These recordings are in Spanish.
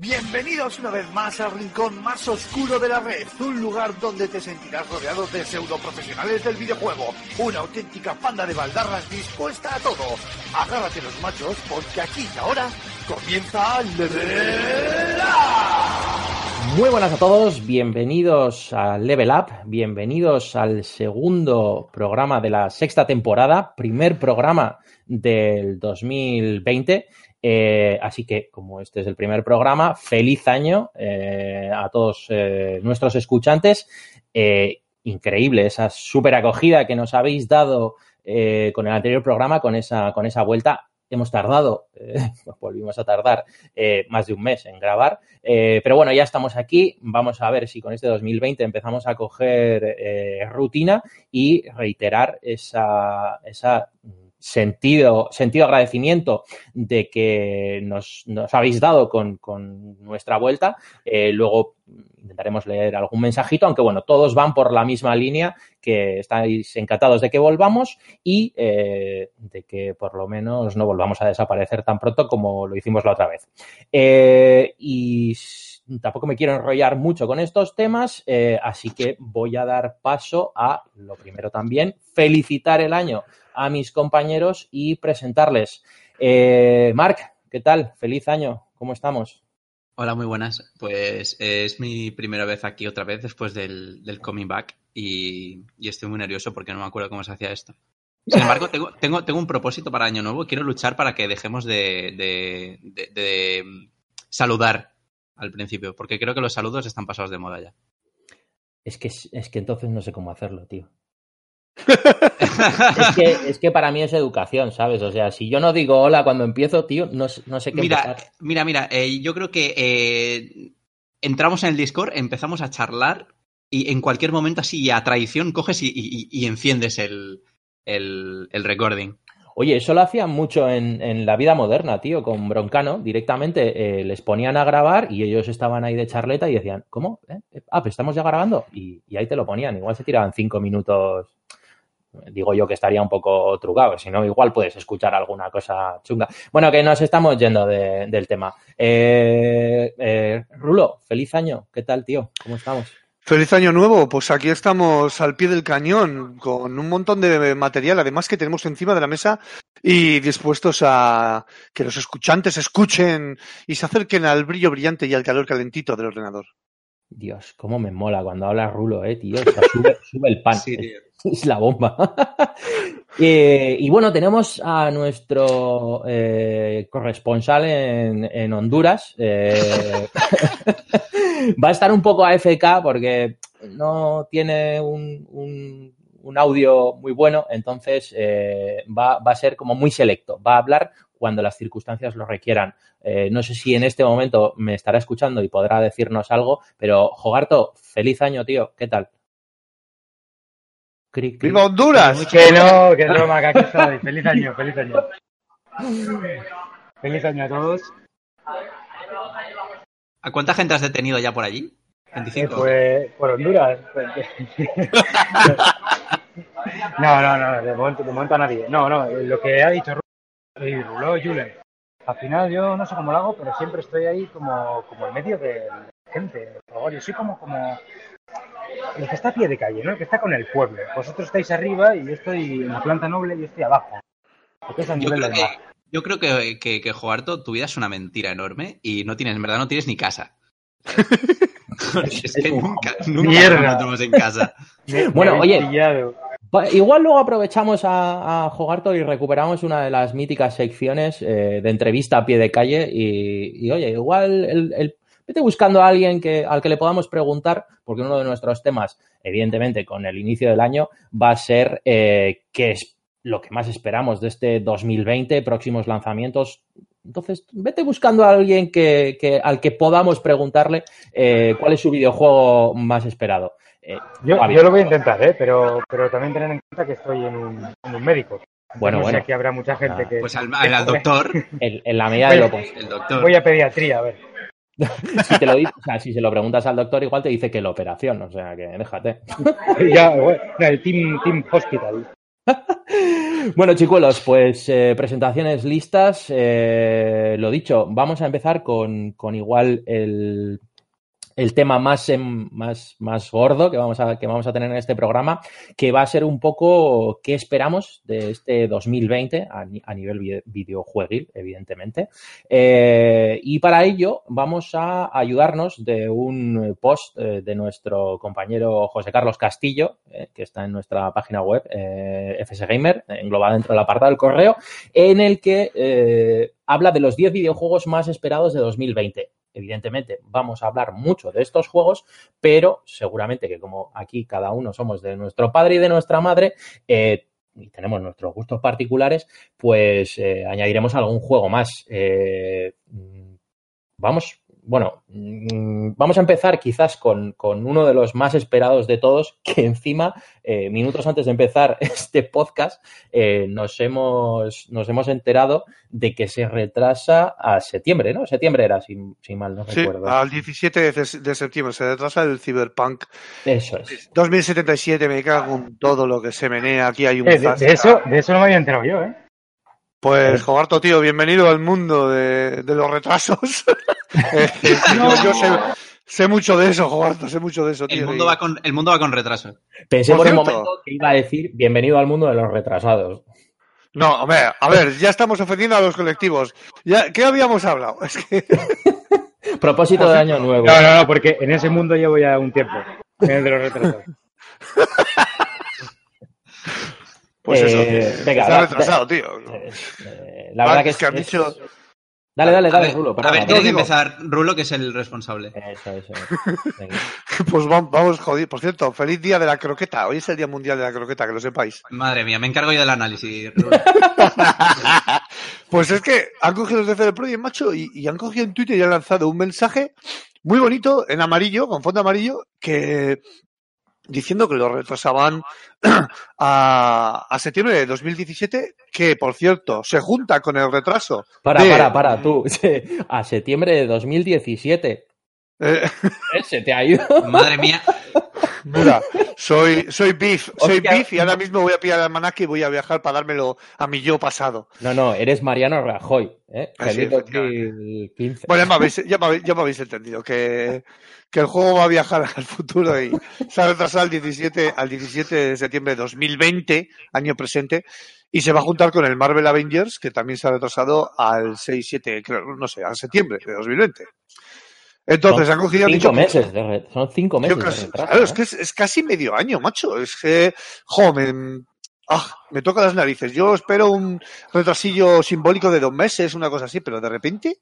Bienvenidos una vez más al rincón más oscuro de la red, un lugar donde te sentirás rodeado de pseudo profesionales del videojuego, una auténtica panda de baldarras dispuesta a todo. Agárrate los machos porque aquí y ahora comienza Level Up. Muy buenas a todos, bienvenidos a Level Up, bienvenidos al segundo programa de la sexta temporada, primer programa del 2020. Eh, así que, como este es el primer programa, feliz año eh, a todos eh, nuestros escuchantes. Increíble esa súper acogida que nos habéis dado con el anterior programa, con esa, con esa vuelta. Hemos tardado, volvimos a tardar más de un mes en grabar, pero bueno, ya estamos aquí. Vamos a ver si con este 2020 empezamos a coger rutina y reiterar esa, esa sentido, sentido agradecimiento de que nos, nos habéis dado con, con nuestra vuelta. Eh, luego intentaremos leer algún mensajito, aunque bueno, todos van por la misma línea, que estáis encantados de que volvamos y eh, de que por lo menos no volvamos a desaparecer tan pronto como lo hicimos la otra vez. Eh, tampoco me quiero enrollar mucho con estos temas, eh, así que voy a dar paso a lo primero también, felicitar el año a mis compañeros y presentarles. Eh, Marc, ¿qué tal? Feliz año, ¿cómo estamos? Hola, muy buenas. Pues es mi primera vez aquí otra vez después del, del coming back y, y, estoy muy nervioso porque no me acuerdo cómo se hacía esto. Sin embargo, tengo, tengo, tengo un propósito para Año Nuevo. Quiero luchar para que dejemos de, de, de, de saludar al principio, porque creo que los saludos están pasados de moda ya. Es que, es que entonces no sé cómo hacerlo, tío. es, que, es, que, para mí es educación, ¿sabes? O sea, si yo no digo hola cuando empiezo, tío, no, no sé qué Mira, empezar. mira, mira, eh, yo creo que eh, entramos en el Discord, empezamos a charlar y en cualquier momento así a traición coges y, y, y enciendes el, el, el, recording. Oye, eso lo hacían mucho en, en, la vida moderna, tío, con Broncano. Directamente eh, les ponían a grabar y ellos estaban ahí de charleta y decían, ¿cómo? ¿Eh? Ah, pues estamos ya grabando. Y, ahí te lo ponían. Igual se tiraban cinco minutos digo yo que estaría un poco trucado, si no, igual puedes escuchar alguna cosa chunga. Bueno, que nos estamos yendo de, del tema. Eh, eh, Rulo, feliz año, ¿qué tal, tío? ¿Cómo estamos? Feliz año nuevo, pues aquí estamos al pie del cañón con un montón de material, además que tenemos encima de la mesa y dispuestos a que los escuchantes escuchen y se acerquen al brillo brillante y al calor calentito del ordenador. Dios, cómo me mola cuando habla Rulo, eh, tío. O sea, sube, sube, el pan. Sí. Es la bomba. eh, y bueno, tenemos a nuestro eh, corresponsal en, en Honduras. Eh, va a estar un poco AFK porque no tiene un, un, un audio muy bueno, entonces eh, va, va, a ser como muy selecto. Va a hablar cuando las circunstancias lo requieran. Eh, no sé si en este momento me estará escuchando y podrá decirnos algo, pero Jogarto, feliz año, tío. ¿Qué tal? Cri, cri. ¡Viva Honduras! Que no, que no, Maca, que estoy. Feliz año, feliz año. Feliz año a todos. ¿A cuánta gente has detenido ya por allí? 25. Eh, pues por Honduras. no, no, no, de momento, de momento a nadie. No, no, lo que ha dicho y Rulo Julen. Al final yo no sé cómo lo hago, pero siempre estoy ahí como, como en medio de gente. Yo soy como, como el que está a pie de calle, ¿no? El que está con el pueblo. Vosotros estáis arriba y yo estoy en la planta noble y yo estoy abajo. Es yo, creo que, yo creo que, que, que Joarto, tu vida es una mentira enorme y no tienes, en verdad no tienes ni casa. es que nunca, nunca nos metemos en casa. bueno, oye, Igual luego aprovechamos a, a Jogarto y recuperamos una de las míticas secciones eh, de entrevista a pie de calle y, y oye, igual el, el, vete buscando a alguien que, al que le podamos preguntar, porque uno de nuestros temas, evidentemente, con el inicio del año, va a ser eh, qué es lo que más esperamos de este 2020, próximos lanzamientos. Entonces, vete buscando a alguien que, que al que podamos preguntarle eh, cuál es su videojuego más esperado. Eh, yo, yo, lo voy a intentar, ¿eh? pero, pero también tener en cuenta que estoy en un, en un médico. Bueno, no bueno. Sé, aquí habrá mucha gente ah, que. Pues al, al, al doctor. En, en, la medida de lo posible. El doctor. Voy a pediatría, a ver. si, te lo, o sea, si se lo preguntas al doctor, igual te dice que la operación, o sea que déjate. ya, bueno, el team, team Hospital. Bueno, chicuelos, pues eh, presentaciones listas. Eh, lo dicho, vamos a empezar con, con igual el, el tema más, más, más gordo que vamos, a, que vamos a tener en este programa, que va a ser un poco qué esperamos de este 2020 a, a nivel videojueguil, evidentemente. Eh, y para ello vamos a ayudarnos de un post eh, de nuestro compañero José Carlos Castillo, eh, que está en nuestra página web, eh, FS Gamer, englobada dentro del apartado del correo, en el que habla de los 10 videojuegos más esperados de 2020 evidentemente vamos a hablar mucho de estos juegos, pero seguramente que como aquí cada uno somos de nuestro padre y de nuestra madre, eh, y tenemos nuestros gustos particulares, pues eh, añadiremos algún juego más. Eh, vamos, bueno, mm, vamos a empezar quizás con, con, uno de los más esperados de todos, que encima, eh, minutos antes de empezar este podcast, eh, nos, hemos, nos hemos enterado de que se retrasa a septiembre, ¿no? Septiembre era, si, si mal no sí, recuerdo. al 17 de, de, septiembre se retrasa el Cyberpunk. Eso es. 2077, me cago en todo lo que se menea, aquí hay un... Eh, de, de, eso, de eso no me había enterado yo, ¿eh? Pues, Jogarto, tío, bienvenido al mundo de, de los retrasos. eh, no. yo, yo sé, sé, mucho de eso, Jogarto, sé mucho de eso, tío. El mundo, va con, el mundo va con retraso. Pensé por, por un momento que iba a decir bienvenido al mundo de los retrasados. No, hombre, a ver, ya estamos ofendiendo a los colectivos. Ya, ¿Qué habíamos hablado? Es que... Propósito de año nuevo. No, no, no, porque en ese mundo llevo ya un tiempo. En el de los retrasados. Pues eso, eh, venga, está retrasado, tío. Eh, la verdad que es que han es... dicho. Dale, dale, dale, a ver, Rulo. A ver, tiene que empezar Rulo, que es el responsable. Eso, eso. pues vamos, joder. Por cierto, feliz día de la croqueta. Hoy es el Día Mundial de la Croqueta, que lo sepáis. Madre mía, me encargo yo del análisis, Rulo. pues es que han cogido los de CD Projekt, macho, y, y han cogido en Twitter y han lanzado un mensaje muy bonito, en amarillo, con fondo amarillo, que diciendo que lo retrasaban a, a, septiembre de 2017, que por cierto se junta con el retraso. Para, de... para, para, tú. A septiembre de 2017. Eh... Se te ha ido. Madre mía. Mira, soy, soy Beef, soy Hostia. Beef y ahora mismo voy a pillar el almanaque y voy a viajar para dármelo a mi yo pasado. No, no, eres Mariano Rajoy. ¿eh? 2015. Bueno, ya me, habéis, ya, me habéis, ya me habéis entendido que, que el juego va a viajar al futuro y se ha retrasado al 17, al 17 de septiembre de 2020, año presente, y se va a juntar con el Marvel Avengers, que también se ha retrasado al 6-7, creo, no sé, al septiembre de 2020. Entonces son han cogido cinco dicho, meses, de, son cinco meses. Casi, de retraso, claro, ¿eh? es que es, es, casi medio año, macho. Es que, jo, me, ah, me toca las narices. Yo espero un retrasillo simbólico de dos meses, una cosa así, pero de repente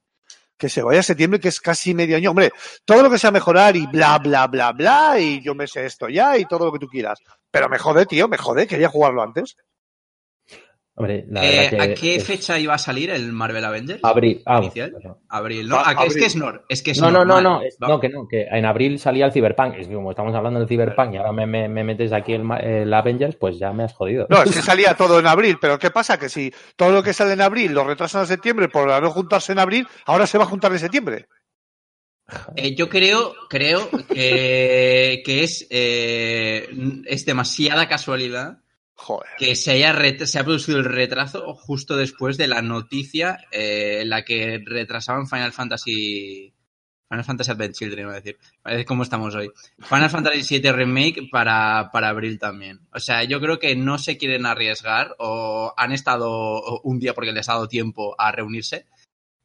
que se vaya a septiembre, que es casi medio año. Hombre, todo lo que sea mejorar y bla, bla, bla, bla, y yo me sé esto ya y todo lo que tú quieras. Pero me jode, tío, me jode, quería jugarlo antes. Hombre, la eh, que ¿A qué es... fecha iba a salir el Marvel Avengers? Abril. Ah, inicial. Bueno. Abril, ¿no? Ah, es que es Nor. Es que es no, no, no, no, es, no, que no, que en abril salía el Cyberpunk. Es que como estamos hablando del Cyberpunk y ahora me, me, me metes aquí el, el, Avengers, pues ya me has jodido. No, es que salía todo en abril, pero ¿qué pasa? Que si todo lo que sale en abril lo retrasan a septiembre por no juntarse en abril, ahora se va a juntar en septiembre. Eh, yo creo, creo que, que es, eh, es demasiada casualidad Joder. que se haya se ha producido el retraso justo después de la noticia eh, en la que retrasaban Final Fantasy Final Fantasy Advent Children, iba a decir. Es como estamos hoy. Final Fantasy VII Remake para, para abril también. O sea, yo creo que no se quieren arriesgar o han estado un día porque les ha dado tiempo a reunirse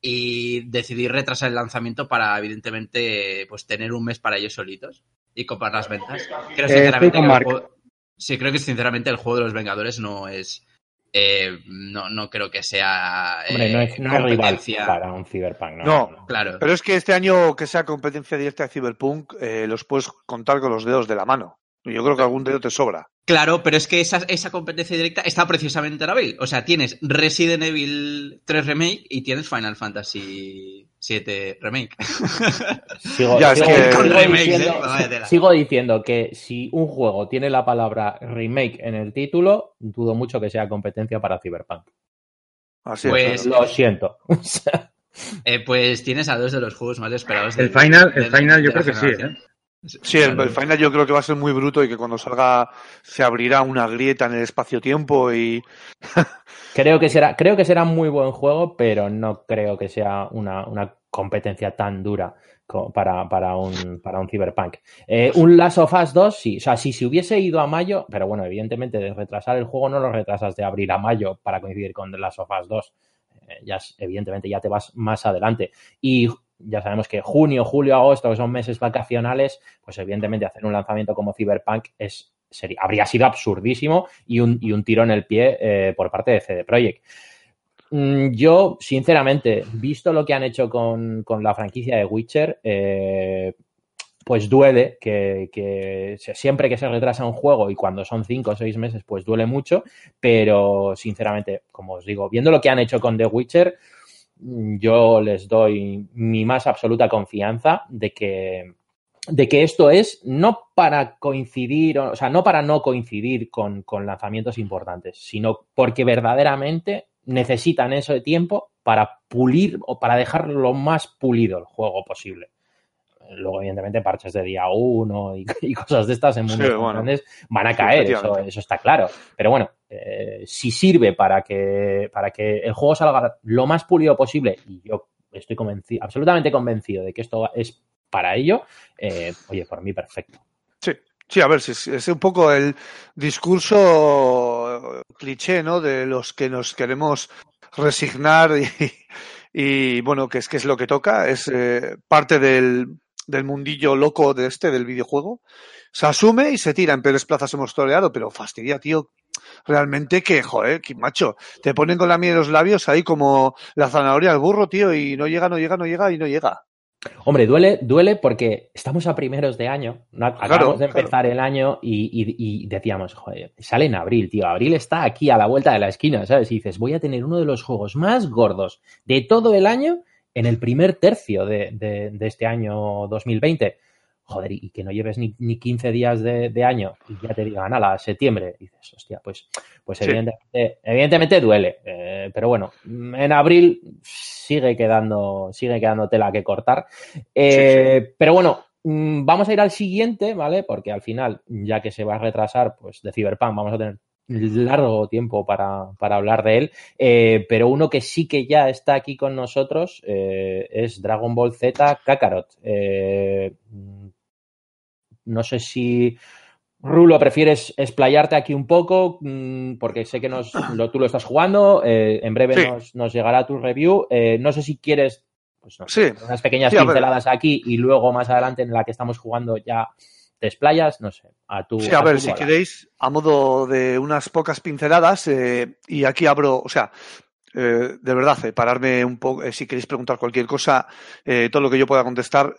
y decidir retrasar el lanzamiento para, evidentemente, pues tener un mes para ellos solitos y comprar las ventas. Creo sinceramente eh, que el juego, Sí, creo que sinceramente el juego de los Vengadores no es. Eh, no, no creo que sea. Hombre, no es, no es rival para un Cyberpunk, ¿no? No, no, claro. Pero es que este año que sea competencia directa de Cyberpunk, eh, los puedes contar con los dedos de la mano. Yo creo que algún dedo te sobra. Claro, pero es que esa, esa competencia directa está precisamente en abril. O sea, tienes Resident Evil 3 Remake y tienes Final Fantasy 7 Remake. Sigo, Ya, es sigo- que- sigo Remakes, diciendo, ¿eh? Sigo que si un juego tiene la palabra remake en el título, dudo mucho que sea competencia para Cyberpunk. Así Pues- es. Lo siento. Eh, pues tienes a dos de los juegos más esperados. El del- final, del- el final yo creo que sí. ¿eh? Sí, el, el final yo creo que va a ser muy bruto y que cuando salga se abrirá una grieta en el espacio-tiempo y Creo que será, creo que será muy buen juego, pero no creo que sea una, una competencia tan dura para, para un, para un Cyberpunk. Eh, un Last of Us 2, sí. O sea, si se hubiese ido a mayo, pero bueno, evidentemente de retrasar el juego no lo retrasas de abril a mayo para coincidir con The Last of Us 2. Eh, ya, evidentemente ya te vas más adelante. Y ya sabemos que junio, julio, agosto, que son meses vacacionales, pues evidentemente hacer un lanzamiento como Cyberpunk es, sería, habría sido absurdísimo y un, y un tiro en el pie eh, por parte de CD Projekt. Mm, Yo, sinceramente, visto lo que han hecho con, con la franquicia de Witcher, eh, pues duele que, siempre que se retrasa un juego y cuando son cinco o seis meses, pues duele mucho, pero sinceramente, como os digo, viendo lo que han hecho con The Witcher, yo les doy mi más absoluta confianza de que, de que esto es no para coincidir, o sea, no para no coincidir con, con lanzamientos importantes, sino porque verdaderamente necesitan eso de tiempo para pulir o para dejar lo más pulido el juego posible. Luego, evidentemente, parches de día uno y, y cosas de estas en mundos bueno. grandes van a Sí, caer, eso, eso está claro. Pero bueno, eh, si sirve para que, para que el juego salga lo más pulido posible, y yo estoy convencido, absolutamente convencido de que esto es para ello, eh, oye, por mí perfecto. Sí, sí, a ver, si es, es un poco el discurso cliché, ¿no? De los que nos queremos resignar y, y, bueno, que es que es lo que toca, es eh, parte del, del mundillo loco de este, del videojuego. Se asume y se tira. En peores plazas hemos toreado, pero fastidia, tío. Realmente que, joder, que macho, te ponen con la miel en los labios ahí como la zanahoria al burro, tío, y no llega, no llega, no llega y no llega. Hombre, duele, duele porque estamos a primeros de año, acabamos Claro, de empezar el año y, y- y decíamos, joder, sale en abril, tío, abril está aquí a la vuelta de la esquina, ¿sabes? Y dices, voy a tener uno de los juegos más gordos de todo el año en el primer tercio de, de- de este año 2020. Joder, y que no lleves ni, ni 15 días de, de año y ya te digan, ala, septiembre. Y dices, hostia, pues, pues Sí. evidentemente, evidentemente duele. eh, pero bueno, en abril sigue quedando, sigue quedando tela que cortar. Eh, Pero bueno, mm, vamos a ir al siguiente, ¿vale? Porque al final, ya que se va a retrasar, pues de Cyberpunk vamos a tener largo tiempo para, para hablar de él. Eh, pero uno que sí que ya está aquí con nosotros eh, es Dragon Ball Z Kakarot. Eh, no sé si Rulo, prefieres explayarte aquí un poco, mm, porque sé que nos, lo- tú lo estás jugando, eh, en breve Sí. nos, nos llegará tu review. Eh, no sé si quieres pues, no sé, Sí. unas pequeñas Sí, pinceladas aquí y luego más adelante en la que estamos jugando ya te explayas, no sé, a tu Sí, a ver, si bola. queréis, a modo de unas pocas pinceladas, eh, y aquí abro, o sea, eh, de verdad, eh, pararme un poco, eh, si queréis preguntar cualquier cosa, todo lo que yo pueda contestar,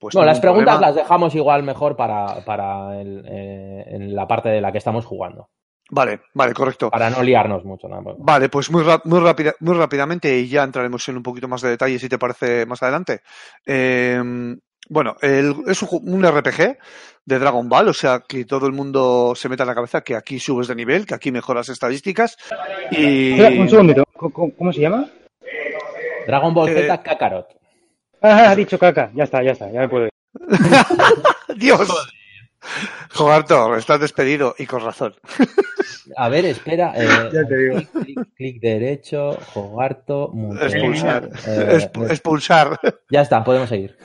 pues. No, las preguntas problema. las dejamos igual mejor para, para el- en la parte de la que estamos jugando, Vale, vale, correcto. para no liarnos mucho. ¿no? Vale, pues muy, muy, rápida, muy rápidamente y ya entraremos en un poquito más de detalle si te parece más adelante. Eh, bueno, el- es un, RPG de Dragon Ball, o sea que todo el mundo se meta en la cabeza que aquí subes de nivel, que aquí mejoras estadísticas y... Un segundito. ¿Cómo, se llama? Dragon Ball Eh, Z Kakarot. Ah, ha dicho caca. Ya está, ya está, ya me puedo ir. Dios. Jogarto, estás despedido y con razón. A ver, espera. eh, Ya te digo. Clic, clic, clic derecho, Jogarto, mutear, Expulsar. eh, Expu- expulsar. ya está, podemos seguir.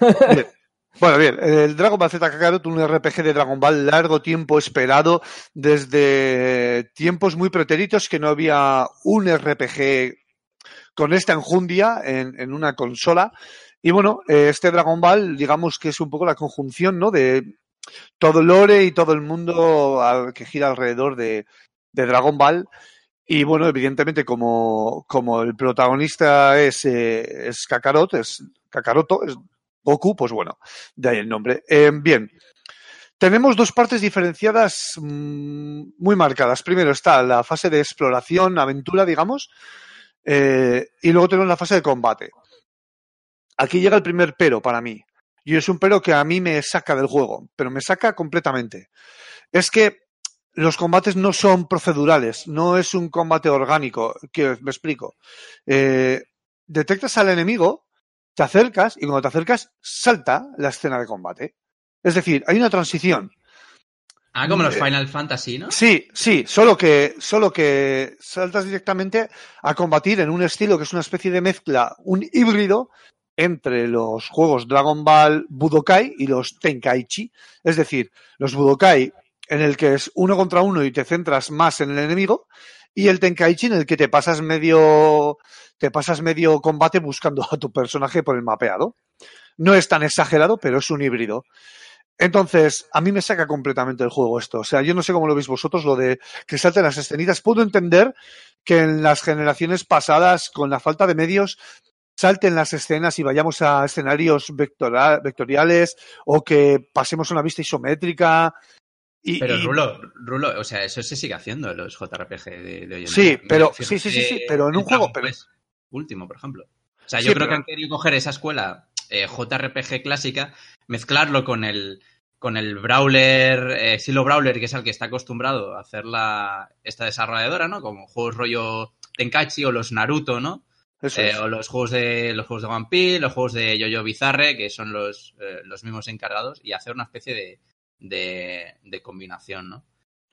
Bueno, bien, el Dragon Ball Z Kakarot, un RPG de Dragon Ball largo tiempo esperado, desde tiempos muy pretéritos que no había un RPG con esta enjundia en, en una consola. Y bueno, eh, este Dragon Ball, digamos que es un poco la conjunción, ¿no? De todo lore y todo el mundo que gira alrededor de, de Dragon Ball. Y bueno, evidentemente, como, como el protagonista es, eh, es Kakarot, es Kakaroto, es Goku, pues bueno, de ahí el nombre. Eh, bien, tenemos dos partes diferenciadas mm, muy marcadas. Primero está la fase de exploración, aventura, digamos, eh, y luego tenemos la fase de combate. Aquí llega el primer pero para mí. Y es un pero que a mí me saca del juego, pero me saca completamente. Es que los combates no son procedurales, no es un combate orgánico, que me explico. Eh, detectas al enemigo, te acercas y cuando te acercas salta la escena de combate. Es decir, hay una transición. Ah, como los Eh, Final Fantasy, ¿no? Sí, sí, solo que, solo que saltas directamente a combatir en un estilo que es una especie de mezcla, un híbrido entre los juegos Dragon Ball Budokai y los Tenkaichi. Es decir, los Budokai en el que es uno contra uno y te centras más en el enemigo y el Tenkaichi en el que te pasas medio, te pasas medio combate buscando a tu personaje por el mapeado. No es tan exagerado, pero es un híbrido. Entonces, a mí me saca completamente el juego esto. O sea, yo no sé cómo lo veis vosotros, lo de que salten las escenitas. Puedo entender que en las generaciones pasadas, con la falta de medios, salten las escenas y vayamos a escenarios vectoriales o que pasemos a una vista isométrica. Y, Pero y- Rulo, Rulo, o sea, eso se sigue haciendo en los JRPG de, de hoy en Sí, día. pero- sí, sí, sí, sí, pero en un juego, pero- último, por ejemplo. O sea, Sí, yo creo pero- que han querido coger esa escuela eh, JRPG clásica, mezclarlo con el con el brawler, eh, estilo brawler, que es al que está acostumbrado a hacer la, esta desarrolladora, ¿no? Como juegos rollo Tenkaichi o los Naruto, ¿no? eso Eh, es. o los juegos de los juegos de One Piece, los juegos de Yoyo Bizarre, que son los, los mismos encargados, y hacer una especie de, de, de combinación, ¿no?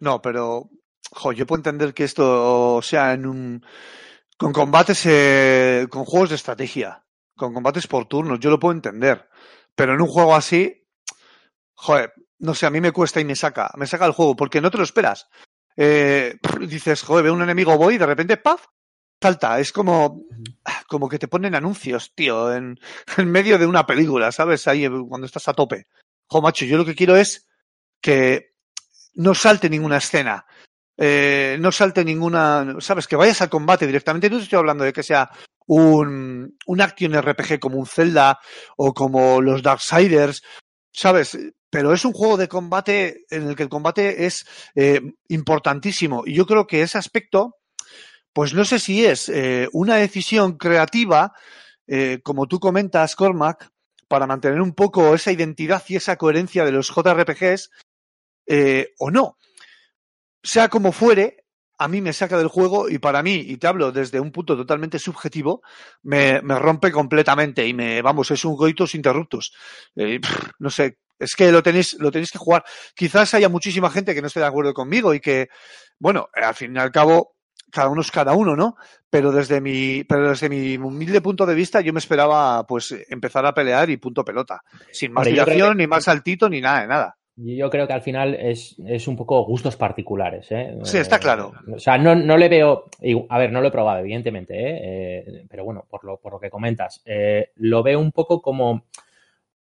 No, pero jo, yo puedo entender que esto sea en un con combates eh, con juegos de estrategia, con combates por turnos, yo lo puedo entender, pero en un juego así, joder, no sé, a mí me cuesta y me saca, me saca el juego porque no te lo esperas. Eh, dices, joder, veo un enemigo voy y de repente ¡paf! salta, es como como que te ponen anuncios, tío, en, en medio de una película, ¿sabes? Ahí eh, cuando estás a tope. Jo, macho, yo lo que quiero es que no salte ninguna escena, eh, no salte ninguna, sabes, que vayas al combate directamente. No estoy hablando de que sea un, un action RPG como un Zelda o como los Darksiders, sabes, pero es un juego de combate en el que el combate es eh, importantísimo. Y yo creo que ese aspecto, pues no sé si es eh, una decisión creativa, eh, como tú comentas, Cormac, para mantener un poco esa identidad y esa coherencia de los JRPGs, eh, o no. Sea como fuere, a mí me saca del juego y para mí, y te hablo desde un punto totalmente subjetivo, me, me rompe completamente y me, vamos, es un goitus interruptus. Eh, pff, no sé, es que lo tenéis, lo tenéis que jugar. Quizás haya muchísima gente que no esté de acuerdo conmigo y que, bueno, al fin y al cabo, cada uno es cada uno, ¿no? Pero desde mi, pero desde mi humilde punto de vista, yo me esperaba, pues, empezar a pelear y punto pelota. Sin más Hombre, dilación, que- ni más saltito, ni nada de nada. Yo creo que al final es, es un poco gustos particulares. ¿eh? Sí, está claro. O sea, no, no le veo. A ver, no lo he probado, evidentemente, ¿eh? Eh, pero bueno, por lo, por lo que comentas, eh, lo veo un poco como,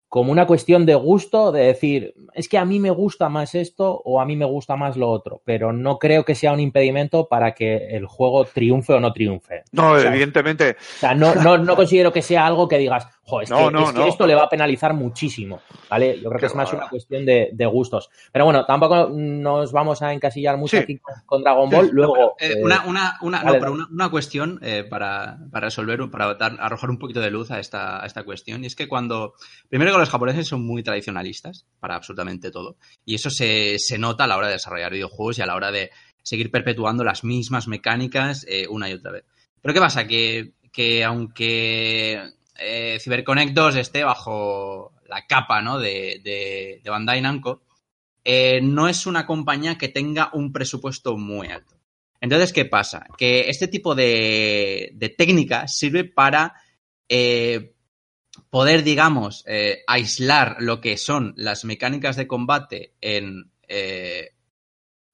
como una cuestión de gusto, de decir, es que a mí me gusta más esto o a mí me gusta más lo otro, pero no creo que sea un impedimento para que el juego triunfe o no triunfe. No, O sea, evidentemente. O sea, no, no, no considero que sea algo que digas, jo, es, No, que, no, es que esto le va a penalizar muchísimo, ¿vale? Yo creo Qué que es más una cuestión de, de gustos. Pero bueno, tampoco nos vamos a encasillar mucho Sí. aquí con, con Dragon Ball. Luego, Eh, eh, una, una, una, vale, no, pero una, una cuestión eh, para, para resolver, para dar- arrojar un poquito de luz a esta, a esta cuestión. Y es que cuando. Primero que los japoneses son muy tradicionalistas para absolutamente todo. Y eso se, se nota a la hora de desarrollar videojuegos y a la hora de seguir perpetuando las mismas mecánicas eh, una y otra vez. Pero ¿qué pasa? Que, que aunque eh, CyberConnect 2 esté bajo la capa ¿no? de, Bandai Namco, eh, no es una compañía que tenga un presupuesto muy alto. Entonces, ¿qué pasa? Que este tipo de, técnica sirve para eh, poder, digamos, eh, aislar lo que son las mecánicas de combate en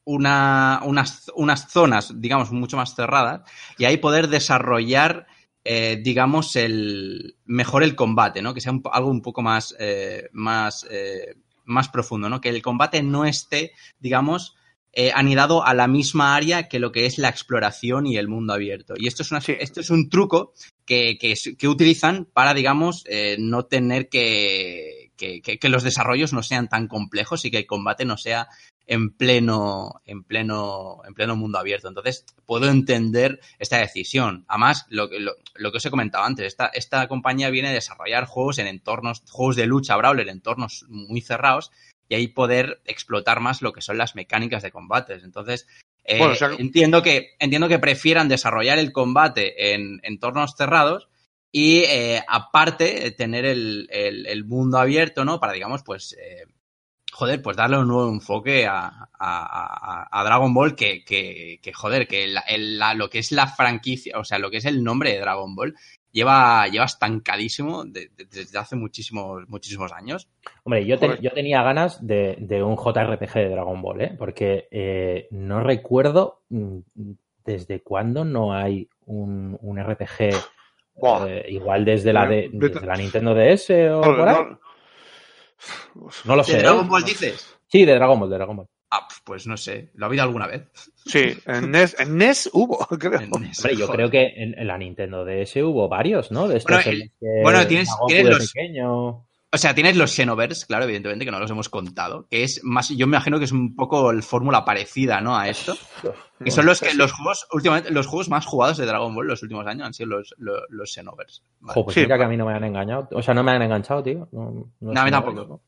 una, unas, unas zonas, digamos, mucho más cerradas y ahí poder desarrollar, eh, digamos, el mejor el combate, ¿no? Que sea un algo un poco más, eh, más, eh, más profundo, ¿no? Que el combate no esté, digamos, eh, anidado a la misma área que lo que es la exploración y el mundo abierto. Y esto es, una, Sí. esto es un truco que, que, que utilizan para, digamos, eh, no tener que, que, que- que los desarrollos no sean tan complejos y que el combate no sea en pleno, en pleno, en pleno mundo abierto. Entonces, puedo entender esta decisión. Además, lo, que- lo, lo que os he comentado antes, esta, esta compañía viene a desarrollar juegos en entornos, juegos de lucha, brawler, entornos muy cerrados, y ahí poder explotar más lo que son las mecánicas de combates. Entonces, eh, Bueno, o sea- entiendo que, entiendo que prefieran desarrollar el combate en entornos cerrados y eh, aparte eh, tener el, el- el mundo abierto, ¿no? Para, digamos, pues eh, joder, pues darle un nuevo enfoque a, a- a- a Dragon Ball que, que, que, joder, que la- el- la- lo que es la franquicia, o sea, lo que es el nombre de Dragon Ball, lleva, lleva estancadísimo de- de- desde hace muchísimos, muchísimos años. Hombre, yo, te- yo tenía ganas de, de un JRPG de Dragon Ball, ¿eh? Porque eh, no recuerdo mm, desde cuándo no hay un, un RPG. Eh, igual desde la, de, desde la Nintendo DS o No, por ahí. no- No lo ¿De sé. ¿eh? Dragon Ball dices? Sí, de Dragon Ball, de Dragon Ball. Ah, pues no sé, ¿lo ha habido alguna vez? Sí, en NES, en NES hubo, creo. En NES, Hombre, yo joder. creo que en, en la Nintendo DS hubo varios, ¿no? De estos Bueno, el- bueno, tienes- tienes de los- pequeño. O sea, tienes los Xenoverse, claro, evidentemente, que no los hemos contado, que es más, yo me imagino que es un poco el fórmula parecida, ¿no? A esto. Que son los que los juegos, últimamente, los juegos más jugados de Dragon Ball los últimos años han sido los, los, los Xenoverse. Vale. Jo, pues Sí. mira que a mí no me han engañado. O sea, no me han enganchado, tío. No, No, a mí tampoco.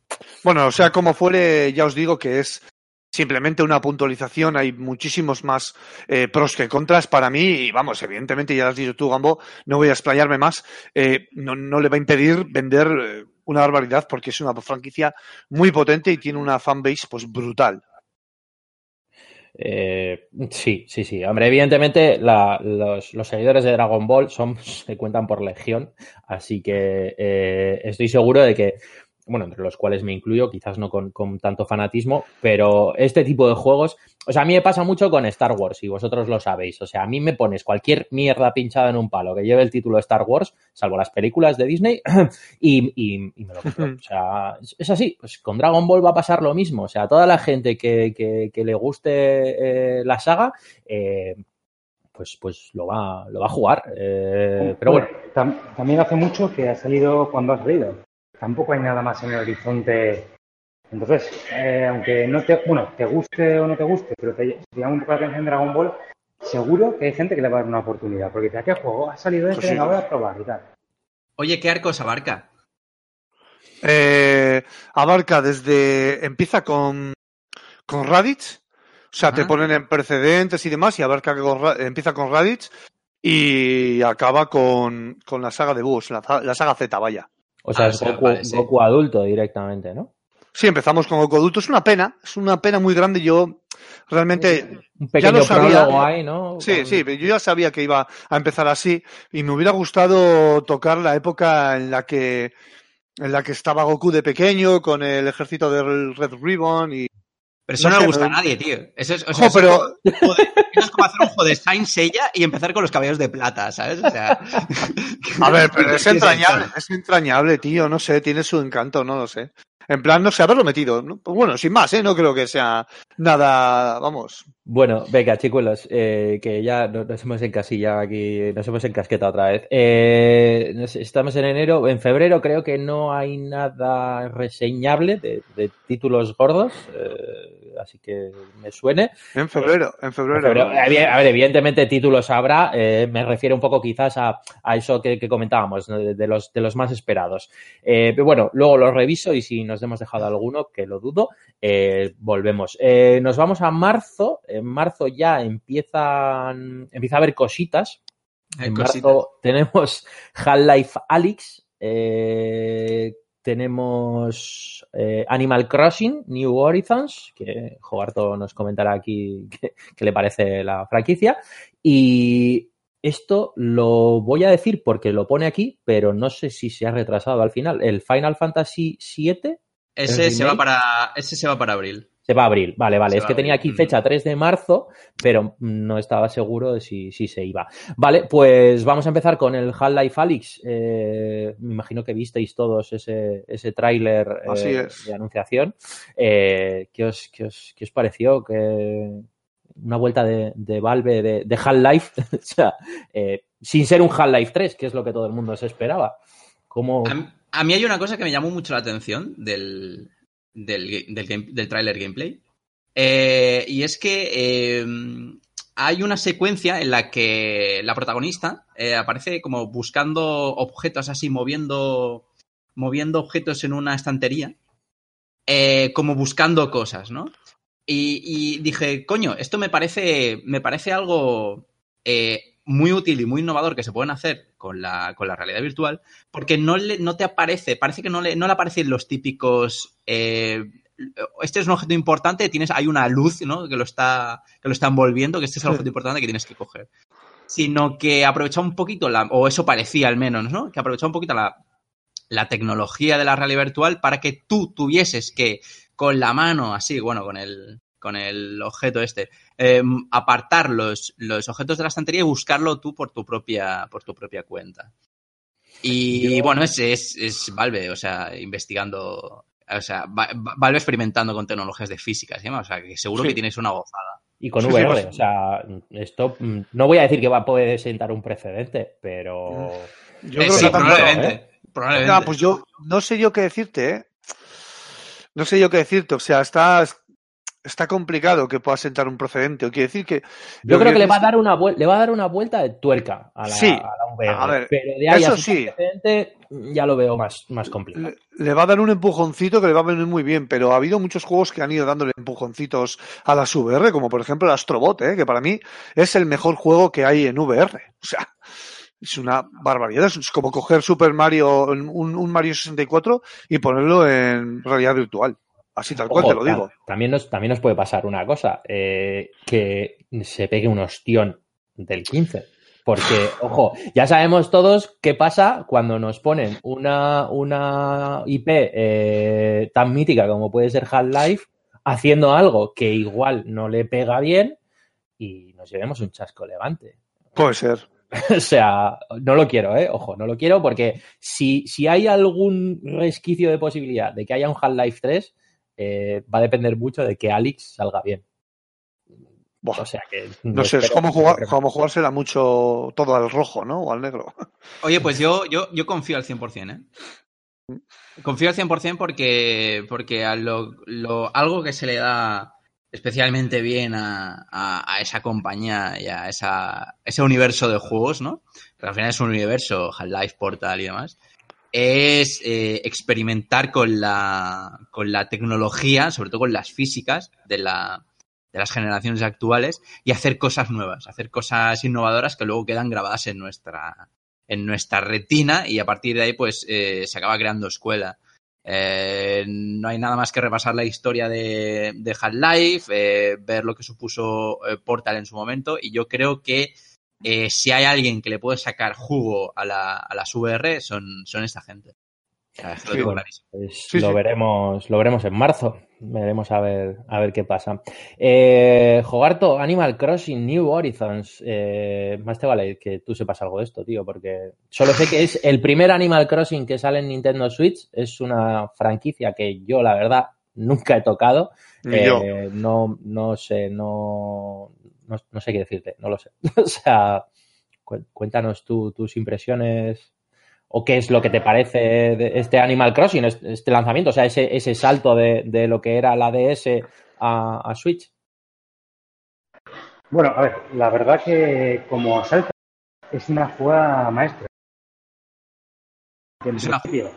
Bueno, o sea, como fuere, ya os digo que es simplemente una puntualización. Hay muchísimos más eh, pros que contras para mí. Y vamos, evidentemente, ya lo has dicho tú, Gambo, no voy a explayarme más. Eh, no, no le va a impedir vender eh, una barbaridad porque es una franquicia muy potente y tiene una fanbase pues brutal. Eh, sí, sí, sí. Hombre, evidentemente los seguidores de Dragon Ball son, se cuentan por legión, así que eh, estoy seguro de que, bueno, entre los cuales me incluyo, quizás no con, con tanto fanatismo, pero este tipo de juegos, o sea, a mí me pasa mucho con Star Wars, y vosotros lo sabéis. O sea, a mí me pones cualquier mierda pinchada en un palo que lleve el título Star Wars, salvo las películas de Disney, y, y- y me lo compro. O sea, es, así. Pues con Dragon Ball va a pasar lo mismo. O sea, toda la gente que, que- que le guste eh, la saga, eh, pues, pues lo va, lo va a jugar. Eh, pero bueno, tam- también hace mucho que ha salido cuando ha salido. Tampoco hay nada más en el horizonte. Entonces, eh, aunque no te, bueno, te guste o no te guste, pero te, te llama un poco la atención Dragon Ball, seguro que hay gente que le va a dar una oportunidad. Porque dice, ¿a qué juego ha salido este? Pues sí. Venga, voy a probar y tal. Oye, ¿qué arcos abarca? Eh, abarca desde. Empieza con, con Raditz. O sea, te ponen en precedentes y demás, y abarca con, empieza con Raditz y acaba con, con la saga de Bus, la, la saga Z, vaya. O sea, Ah, es Goku, vale, sí. Goku adulto directamente, ¿no? Sí, empezamos con Goku adulto. Es una pena, es una pena muy grande. Yo realmente. Un pequeño lo sabía. ahí, ¿no? Sí, Con- sí, pero yo ya sabía que iba a empezar así y me hubiera gustado tocar la época en la que en la que estaba Goku de pequeño con el ejército del Red Ribbon y Pero eso No no, sé, le gusta pero- a nadie, tío. Eso es, o Jo, sea, eso pero- es como, joder, eso es como hacer un juego de Saint Seiya y empezar con los caballos de plata, ¿sabes? O sea, A ver, pero es ¿qué entrañable, es entrañable, tío, no sé, tiene su encanto, no lo sé. En plan, no sé, haberlo metido. Pues bueno, sin más, ¿eh? No creo que sea nada, vamos. Bueno, venga, chicuelos, eh, que ya no- nos hemos encasillado aquí, nos hemos encasquetado otra vez. Eh, estamos en enero, en febrero creo que no hay nada reseñable de, de títulos gordos, eh, así que me suene. En febrero, en febrero. A ver, a ver, evidentemente títulos habrá, me refiero un poco quizás a, a eso que, que comentábamos, ¿no? de, de los, de los más esperados. Pero bueno, luego los reviso y si nos hemos dejado alguno, que lo dudo, volvemos. Nos vamos a marzo, en marzo ya empiezan, empieza a haber cositas. Hay En cositas. marzo tenemos Half-Life Alyx, eh, tenemos eh, Animal Crossing, New Horizons, que Jogarto nos comentará aquí qué le parece la franquicia. Y esto lo voy a decir porque lo pone aquí, pero no sé si se ha retrasado al final. El Final Fantasy VII Ese ¿El se, va para, ese se va para abril. Se va a abril. Vale, vale. Se es que tenía aquí fecha 3 de marzo, pero no estaba seguro de si, si se iba. Vale, pues vamos a empezar con el Half-Life Alyx. Eh, me imagino que visteis todos ese, ese tráiler eh, es. de anunciación. Eh, ¿qué, os, qué, os, qué os pareció? Que una vuelta de, de Valve de, de Half-Life, o sea, eh, sin ser un Half-Life 3, que es lo que todo el mundo se esperaba. ¿Cómo... A mí hay una cosa que me llamó mucho la atención del, del, del, del gameplay. Eh, y es que eh, hay una secuencia en la que la protagonista eh, aparece como buscando objetos así, moviendo, moviendo objetos en una estantería, eh, como buscando cosas, ¿no? Y, y dije, coño, esto me parece, me parece algo muy útil y muy innovador que se pueden hacer con la, con la realidad virtual, porque no, le, no te aparece, parece que no le, no le aparecen los típicos eh, este es un objeto importante, tienes, hay una luz, ¿no? Que lo está, que lo está envolviendo, que este es el Sí. objeto importante que tienes que coger. Sino que aprovechaba un poquito la, o eso parecía al menos, ¿no? Que aprovechaba un poquito la, la tecnología de la realidad virtual para que tú tuvieses que con la mano, así, bueno, con el, con el objeto este, eh, apartar los, los objetos de la estantería y buscarlo tú por tu propia, por tu propia cuenta. Y Yo- bueno, es, es, es Valve, o sea, investigando, o sea, Va- Va- Valve experimentando con tecnologías de física, ¿sí? o sea, que seguro Sí. que tienes una gozada. Y con Sí, sí, VR, pues- o sea, esto mm, no voy a decir que va a poder sentar un precedente, pero Yo Eh, creo sí, que probablemente. ¿eh? probablemente. Ah, pues yo no sé yo qué decirte, ¿eh? No sé yo qué decirte. O sea, está, está complicado que pueda sentar un procedente. O quiere decir que. yo creo que le va a dar una vuelta, le va a dar una vuelta de tuerca a la, Sí. a la VR. A ver, pero de ahí a eso sentar sí. precedente mm, ya lo veo más, más complicado. Le, le va a dar un empujoncito que le va a venir muy bien, pero ha habido muchos juegos que han ido dándole empujoncitos a las VR, como por ejemplo el Astrobot, ¿eh? que para mí es el mejor juego que hay en VR. O sea, es una barbaridad. Es como coger Super Mario, un, un Mario 64 y ponerlo en realidad virtual. Así tal cual Ojo, te lo digo. ta- También nos, también nos puede pasar una cosa, eh, que se pegue un ostión del 15. Porque, ojo, ya sabemos todos qué pasa cuando nos ponen una, una IP eh, tan mítica como puede ser Half-Life haciendo algo que igual no le pega bien y nos llevemos un chasco levante. Puede ser. O sea, no lo quiero, ¿eh? Ojo, no lo quiero porque si, si hay algún resquicio de posibilidad de que haya un Half-Life 3, eh, va a depender mucho de que Alex salga bien. Buah, O sea que. no sé, es como, jugar, como jugársela mucho todo al rojo, ¿no? O al negro. Oye, pues yo, yo, yo confío al 100%, ¿eh? Confío al 100% porque, porque a lo, lo- algo que se le da especialmente bien a, a- a esa compañía y a esa, ese universo de juegos, ¿no? Que al final es un universo, Half-Life, Portal y demás, es eh, experimentar con la, con la tecnología, sobre todo con las físicas de, la, de las generaciones actuales y hacer cosas nuevas, hacer cosas innovadoras que luego quedan grabadas en nuestra, en nuestra retina y a partir de ahí pues eh, se acaba creando escuela. Eh, no hay nada más que repasar la historia de, de Half-Life, ver lo que supuso Portal en su momento y yo creo que eh, si hay alguien que le puede sacar jugo a, la, a las VR son, son esta gente. O sea, lo. Pues Sí, lo sí. veremos, lo veremos en marzo. Veremos a ver, a ver qué pasa. Eh, Jogarto, Animal Crossing, New Horizons. Eh, más te vale que tú sepas algo de esto, tío, porque solo sé que es el primer Animal Crossing que sale en Nintendo Switch. Es una franquicia que yo, la verdad, nunca he tocado. Eh, no, no sé, no, no, no sé qué decirte, no lo sé. o sea, cu- cuéntanos tú, tus impresiones o qué es lo que te parece de este Animal Crossing, este lanzamiento, o sea, ese, ese salto de, de lo que era la DS a, a Switch. Bueno, a ver, la verdad que como salta es una jugada maestra. En una- principio.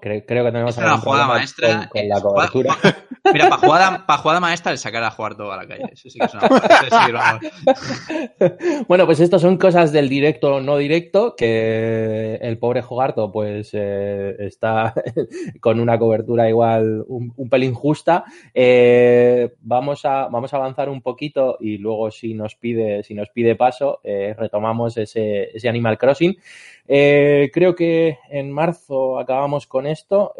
Creo, creo que tenemos Es una jugada maestra. con, con la cobertura. jugada- Mira, para jugada, para jugada maestra el sacar a jugar todo a la calle. Eso sí que es una sí bueno, pues esto son cosas del directo o no directo, que el pobre Jogarto pues eh, está con una cobertura igual un, pelín justa. Eh, vamos, a, vamos a avanzar un poquito y luego si nos pide, si nos pide paso, eh, retomamos ese, ese Animal Crossing. Creo que en marzo acabamos con esto.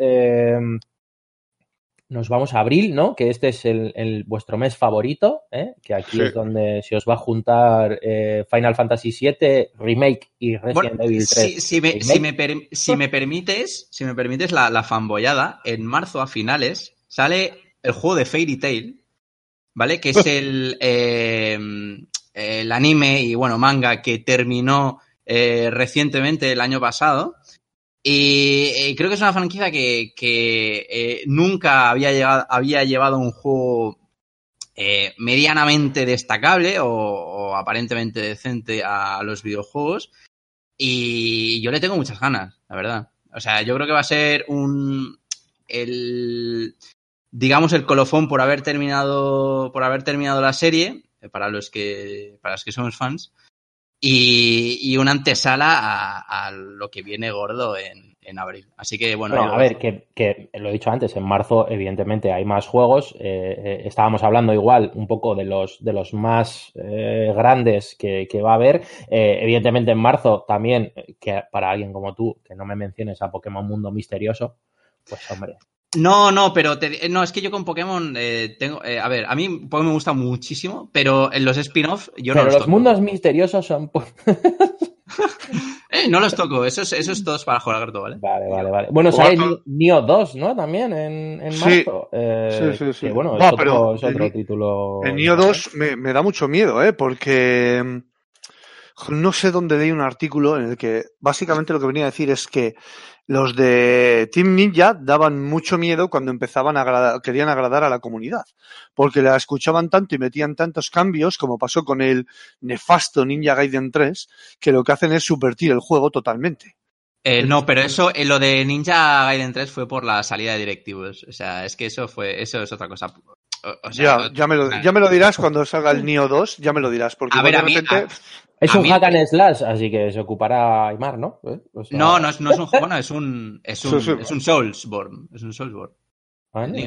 Nos vamos a abril, ¿no? Que este es el, el- vuestro mes favorito, ¿eh? que aquí Sí. es donde se os va a juntar eh, Final Fantasy VII Remake y Resident Bueno, Evil 3. si, si me, si me per- si me permites, si me permites la, la fanboyada, en marzo a finales sale el juego de Fairy Tail, ¿vale? Que es el, eh, el anime y bueno, manga que terminó eh, recientemente el año pasado. Y eh, creo que es una franquicia que, que, eh, nunca había, llegado, había llevado un juego eh, medianamente destacable o, o aparentemente decente a los videojuegos. Y yo le tengo muchas ganas, la verdad. O sea, yo creo que va a ser un. El. Digamos, el colofón por haber terminado. Por haber terminado la serie. Para los que. Para los que somos fans. Y, y una antesala a, a lo que viene gordo en, en abril. Así que bueno. A ver, que, que lo he dicho antes, en marzo evidentemente hay más juegos. eh, eh, estábamos hablando igual un poco de los, de los más eh, grandes que, que va a haber. Eh, evidentemente en marzo también, que para alguien como tú, que no me menciones a Pokémon Mundo Misterioso, pues hombre. No, no, pero te- no, es que yo con Pokémon eh, tengo. eh, a ver, a mí Pokémon me gusta muchísimo, pero en los spin-off yo Pero no los, los toco. mundos misteriosos son... Eh, no los toco, eso es, eso es todos para jugar harto, ¿vale? Vale, vale, vale. Bueno, sale Nio 2, ¿no? También en, en Sí. Eh, Sí, sí, sí. que, bueno, No, es otro, pero es otro el- título... El Nio 2 me, me da mucho miedo, ¿eh? Porque no sé dónde leí un artículo en el que básicamente lo que venía a decir es que los de Team Ninja daban mucho miedo cuando empezaban a agradar, querían agradar a la comunidad, porque la escuchaban tanto y metían tantos cambios como pasó con el nefasto Ninja Gaiden 3, que lo que hacen es subvertir el juego totalmente. Eh, no, pero eso, eh, lo de Ninja Gaiden 3 fue por la salida de directivos. O sea, es que eso fue, eso es otra cosa. O, o sea, Ya, ya me, lo, ya me lo dirás cuando salga el Nio 2, ya me lo dirás, porque A ver, igual a de mí- repente... Es A un mí- hack and slash, así que se ocupará Aymar, ¿no? ¿Eh? O sea, No, no es, no es un juego, no, es un, es un, Sí, sí. es un Soulsborne. Es un Soulsborne. ¿vale?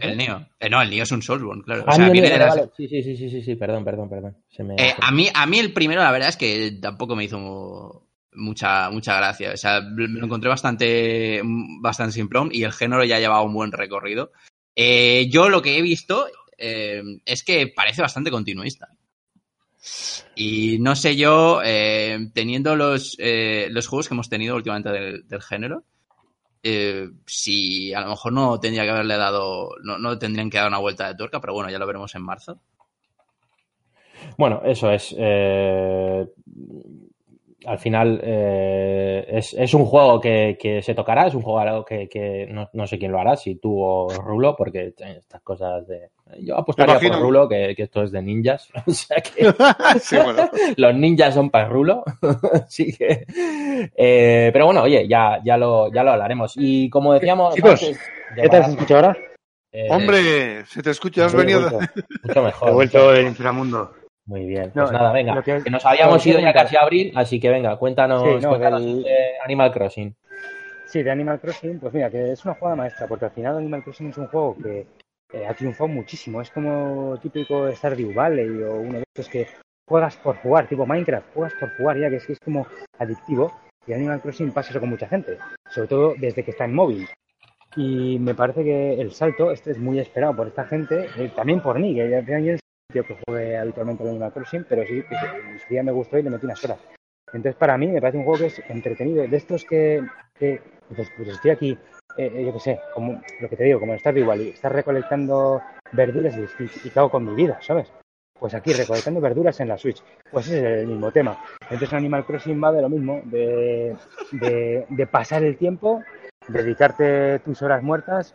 el Neo. Eh, no, el Neo es un Soulsborne, claro. Ah, o sea, las- vale. Sí, sí, sí, sí, sí, sí, perdón, perdón, perdón. Se me... Eh, a, mí, a mí el primero, la verdad es que tampoco me hizo mucha, mucha gracia. O sea, me lo encontré bastante, bastante simplón y el género ya llevaba un buen recorrido. Eh, yo lo que he visto eh, es que parece bastante continuista. Y no sé yo, eh, teniendo los, los juegos que hemos tenido últimamente del, género, si a lo mejor no tendría que haberle dado, no, no tendrían que dar una vuelta de tuerca, pero bueno, ya lo veremos en marzo. Bueno, eso es. eh, al final eh, es, es un juego que, que se tocará, es un juego que, que no, no sé quién lo hará, si tú o Rulo, porque estas cosas de... Yo apostaría por. Rulo, que, que esto es de ninjas, o sea que sí, bueno. los ninjas son para Rulo, así que... eh, pero bueno, oye, ya, ya, lo, ya lo hablaremos. Y como decíamos... Chicos, antes ¿Qué tal se escucha ahora? eh, Hombre, se te escucha, has venido... mucho mejor. He vuelto del inframundo. Muy bien, No, pues nada, venga, que- que, nos habíamos ido ya casi a abril, así que venga, cuéntanos, Sí, no, cuéntanos del- de Animal Crossing. Sí, de Animal Crossing, pues mira, que es una jugada maestra, porque al final Animal Crossing es un juego que eh, ha triunfado muchísimo. Es como típico Stardew Valley o uno de estos que juegas por jugar, tipo Minecraft, juegas por jugar, ya que es que es como adictivo. Y Animal Crossing pasa eso con mucha gente, sobre todo desde que está en móvil. Y me parece que el salto este es muy esperado por esta gente, eh, también por mí, que ya un tío que juegue habitualmente al Animal Crossing, pero sí, en su día me gustó y le metí unas horas. Entonces, para mí, me parece un juego que es entretenido. De estos que, que pues, pues estoy aquí, eh, eh, yo qué sé, como lo que te digo, como en Stardew Valley, estás recolectando verduras y, y, y ¿qué hago con mi vida, ¿sabes? Pues aquí, recolectando verduras en la Switch. Pues ese es el mismo tema. Entonces, Animal Crossing va de lo mismo, de, de pasar el tiempo, dedicarte tus horas muertas.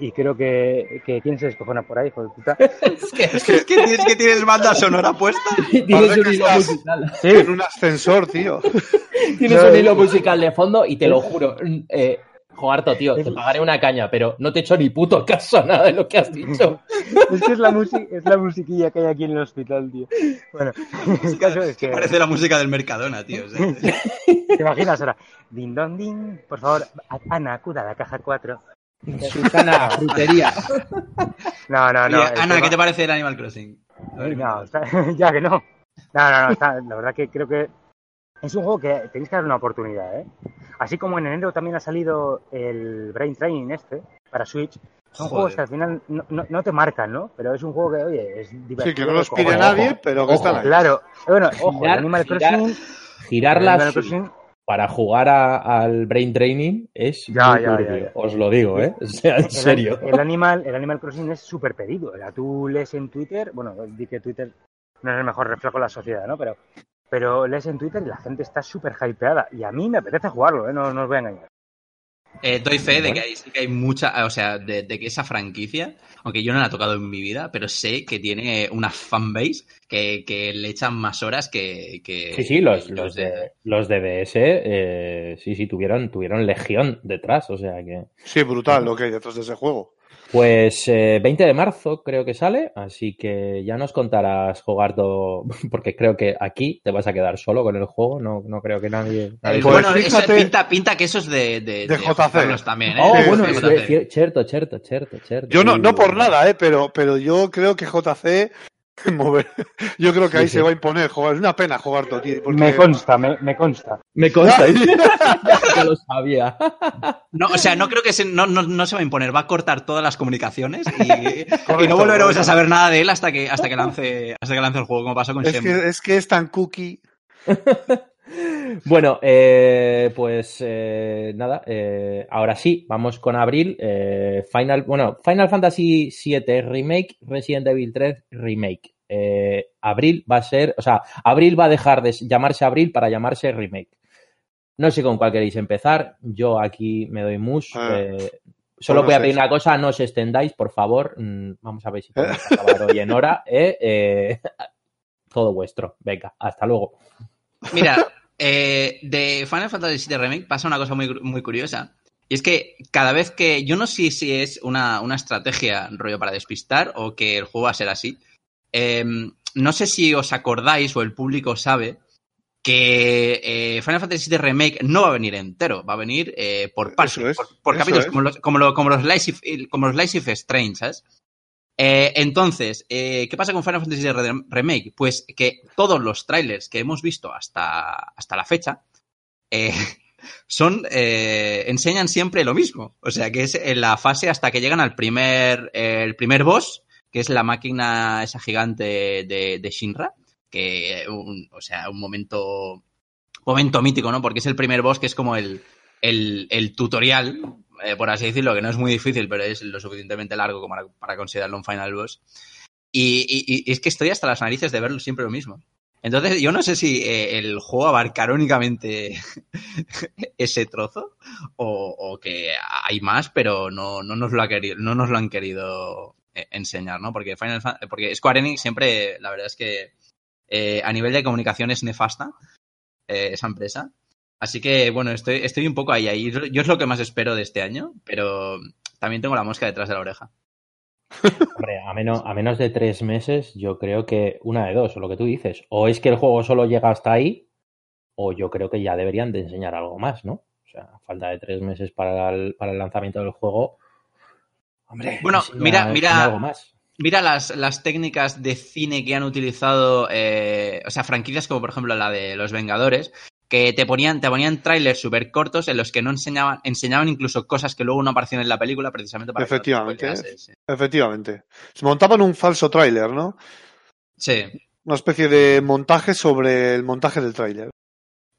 Y creo que, que quién se descojona por ahí, hijo de puta. Es que, es que tienes, que tienes banda sonora puesta. Tienes un hilo musical. En un ascensor, tío. Tienes No, un hilo musical de fondo y te lo juro, eh, Jogarto, tío, te pagaré una caña, pero no te he hecho ni puto caso a nada de lo que has dicho. Es que es la, es la musiquilla que hay aquí en el hospital, tío. Bueno, el caso es que... Parece la música del Mercadona, tío. o sea. ¿Te imaginas ahora? Din don din, por favor, Ana, acuda a la caja 4. Susana, frutería. No, no, no. Oye, Ana, tema- ¿qué te parece el Animal Crossing? A ver, No, está- ya que no. No, no, no, está- la verdad que creo que es un juego que tenéis que dar una oportunidad, ¿eh? Así como en enero también ha salido el Brain Training este para Switch, son Joder. juegos que al final no, no- no te marcan, ¿no? Pero es un juego que, oye, es divertido. Sí, que no los pide Ojo, nadie, pero que ahí. Claro, bueno, ojo, el Girar- Animal girar- Crossing, Girar el la Animal Switch Crossing, para jugar a- al brain training es Ya, muy ya, turbio, ya, ya. os lo digo, ¿eh? O sea, en el, serio. el Animal, el Animal Crossing es súper pedido. O sea, tú lees en Twitter, bueno, di que Twitter no es el mejor reflejo de la sociedad, ¿no? Pero, pero lees en Twitter y la gente está súper hypeada. Y a mí me apetece jugarlo, ¿eh? No, no os voy a engañar. Eh, doy fe de que hay, sí que hay mucha, o sea, de, de que esa franquicia, aunque yo no la he tocado en mi vida, pero sé que tiene una fanbase que, que le echan más horas que... que Sí, sí, los, que los, de, los de DS, eh, sí, sí, tuvieron, tuvieron legión detrás, o sea que... Sí, brutal lo que hay detrás de ese juego. Pues eh, 20 de marzo creo que sale, así que ya nos contarás, Jogardo, porque creo que aquí te vas a quedar solo con el juego, no, no creo que nadie... nadie- Pues bueno, eso fíjate- pinta, pinta que eso es de, de, De JC. Carlos también, ¿eh? Oh, Sí, bueno, De es JC. cierto, cierto, cierto, cierto. Yo no, no por nada, ¿eh? pero, pero yo creo que JC mover- Yo creo que ahí Sí, se va a imponer jugar. Es una pena jugar todo, tío. porque- Me consta, me, me consta. Me consta, ya lo sabía. No, o sea, no creo que se, no, no, no se va a imponer, va a cortar todas las comunicaciones y, no volveremos correcto. a saber nada de él hasta que, hasta que lance, hasta que lance el juego, como pasó con Es que, es que es tan cookie. Bueno, eh, pues eh, nada, eh, ahora sí, vamos con abril. eh, Final, bueno, Final Fantasy VII Remake, Resident Evil 3 Remake. Eh, abril va a ser, o sea, abril va a dejar de llamarse abril para llamarse remake. No sé con cuál queréis empezar. Yo aquí me doy mus. Ah. eh, solo Pues no voy a pedir una cosa, no os extendáis, por favor. Mm, Vamos a ver si podemos acabar hoy en hora. eh, eh, todo vuestro. Venga, hasta luego. Mira, eh, de Final Fantasy VII Remake pasa una cosa muy, muy curiosa. Y es que cada vez que. Yo no sé si es una, una estrategia rollo para despistar o que el juego va a ser así. Eh, no sé si os acordáis o el público sabe que eh, Final Fantasy VII Remake no va a venir entero, va a venir eh, por partes, por, por capítulos, como los, como, lo- como los Life como los Life of Strange, ¿sabes? Eh, entonces, eh, ¿qué pasa con Final Fantasy Remake? Pues que todos los trailers que hemos visto hasta, hasta la fecha eh, son enseñan siempre lo mismo. O sea, que es en la fase hasta que llegan al primer, el primer boss, que es la máquina esa gigante de, de Shinra, que, un- o sea, un momento, momento mítico, ¿no? Porque es el primer boss que es como el, el, el tutorial, eh, por así decirlo, que no es muy difícil, pero es lo suficientemente largo como para, considerarlo un final boss. Y, es que estoy hasta las narices de verlo siempre lo mismo. Entonces, yo no sé si eh, el juego abarcará únicamente ese trozo o, que hay más, pero no, no, nos lo han querido eh, enseñar, ¿no? Porque, Final porque Square Enix siempre, la verdad es que a nivel de comunicación es nefasta esa empresa. Así que, bueno, estoy, estoy un poco ahí, ahí. Yo es lo que más espero de este año, pero también tengo la mosca detrás de la oreja. Hombre, a menos, a menos de tres meses, yo creo que una de dos, o lo que tú dices, o es que el juego solo llega hasta ahí, o yo creo que ya deberían de enseñar algo más, ¿no? O sea, falta de tres meses para el, para el lanzamiento del juego. Hombre, Bueno, mira- mira- algo más. Mira las, las técnicas de cine que han utilizado, eh, o sea, franquicias como por ejemplo la de Los Vengadores, que te ponían, te ponían trailers súper cortos en los que no enseñaban, enseñaban incluso cosas que luego no aparecían en la película precisamente para que no te Efectivamente. sí. Efectivamente. Se montaban un falso tráiler, ¿no? Sí, Una especie de montaje sobre el montaje del tráiler.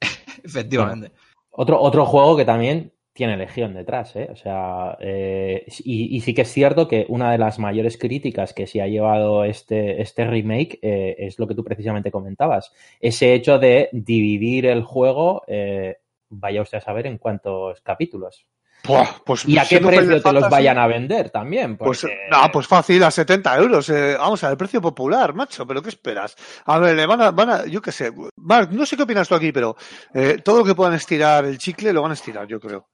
efectivamente. Otro, otro juego que también tiene Legión detrás, ¿eh? O sea, eh, y, y sí que es cierto que una de las mayores críticas que se ha llevado este, este remake eh, es lo que tú precisamente comentabas. Ese hecho de dividir el juego, eh, vaya usted a saber en cuántos capítulos. Buah, pues Y a qué precio te los vayan a vender también. Pues, no, pues fácil, a 70 euros. eh, vamos a ver, precio popular, macho, pero ¿qué esperas? A ver, le van a, van a, yo qué sé. Mark, no sé qué opinas tú aquí, pero eh, todo lo que puedan estirar el chicle lo van a estirar, yo creo.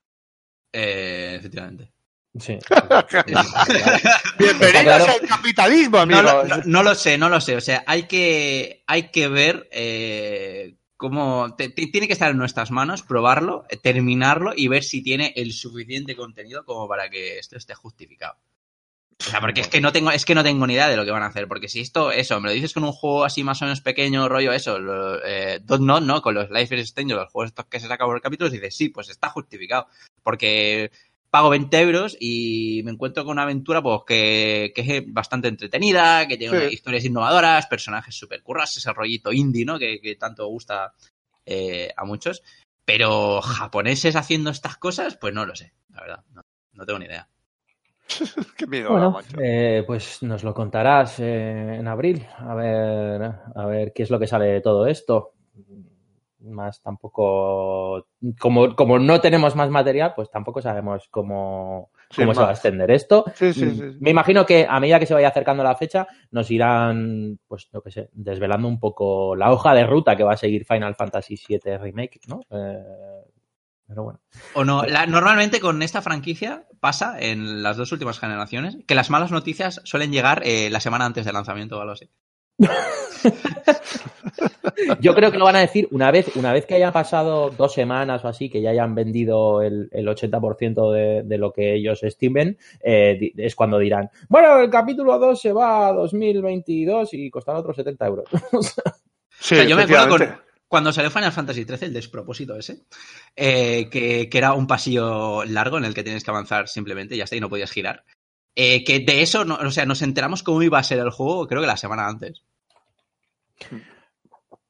Eh, efectivamente. Sí. Bienvenidos claro. al capitalismo, No, lo- no- no lo sé, no lo sé. O sea, hay que, hay que ver eh, cómo. te- te- tiene que estar en nuestras manos, probarlo, terminarlo y ver si tiene el suficiente contenido como para que esto esté justificado. O sea, porque es que no tengo, es que no tengo ni idea de lo que van a hacer. Porque si esto, eso, me lo dices con un juego así más o menos pequeño, rollo eso, lo, eh, Don't Not, ¿no? Con los Life is Strange, los juegos estos que se sacan por capítulos, dices, sí, pues está justificado. Porque pago 20 euros y me encuentro con una aventura pues que, que es bastante entretenida, que tiene Sí. historias innovadoras, personajes super curras, ese rollito indie, ¿no? Que, que tanto gusta eh, a muchos. Pero japoneses haciendo estas cosas, pues no lo sé, la verdad. No, no tengo ni idea. Qué miedo, Bueno, macho. eh, pues nos lo contarás eh, en abril, a ver, a ver qué es lo que sale de todo esto. Más tampoco, como, como no tenemos más material, pues tampoco sabemos cómo, cómo se va a extender esto. Sí, sí, sí. Me imagino que a medida que se vaya acercando la fecha, nos irán, pues yo qué sé, desvelando un poco la hoja de ruta que va a seguir Final Fantasy VII Remake, ¿no? Eh, pero bueno. O no, la- normalmente con esta franquicia pasa en las dos últimas generaciones que las malas noticias suelen llegar eh, la semana antes del lanzamiento o algo así. Yo creo que lo van a decir una vez, una vez que hayan pasado dos semanas o así, que ya hayan vendido el, el 80% de, de, lo que ellos estimen, eh, es cuando dirán, bueno, el capítulo 2 se va a 2022 y costará otros 70 euros. sí, o sea, yo me acuerdo con, cuando salió Final Fantasy XIII, el despropósito ese, eh, que, que, era un pasillo largo en el que tienes que avanzar simplemente, ya está, y no podías girar. Eh, que de eso, no, o sea, nos enteramos cómo iba a ser el juego, creo que la semana antes. Sí.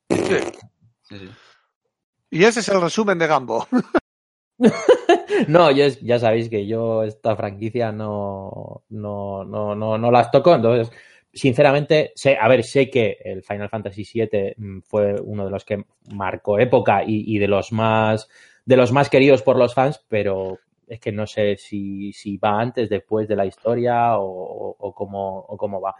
Sí, sí. Y ese es el resumen de Gambo. no, yo, ya sabéis que yo esta franquicia no, no, no, no, no las toco, entonces sinceramente, sé, a ver, sé que el Final Fantasy VII fue uno de los que marcó época y, y, de los más de los más queridos por los fans, pero es que no sé si, si va antes, después de la historia o, o, o, cómo, o cómo va.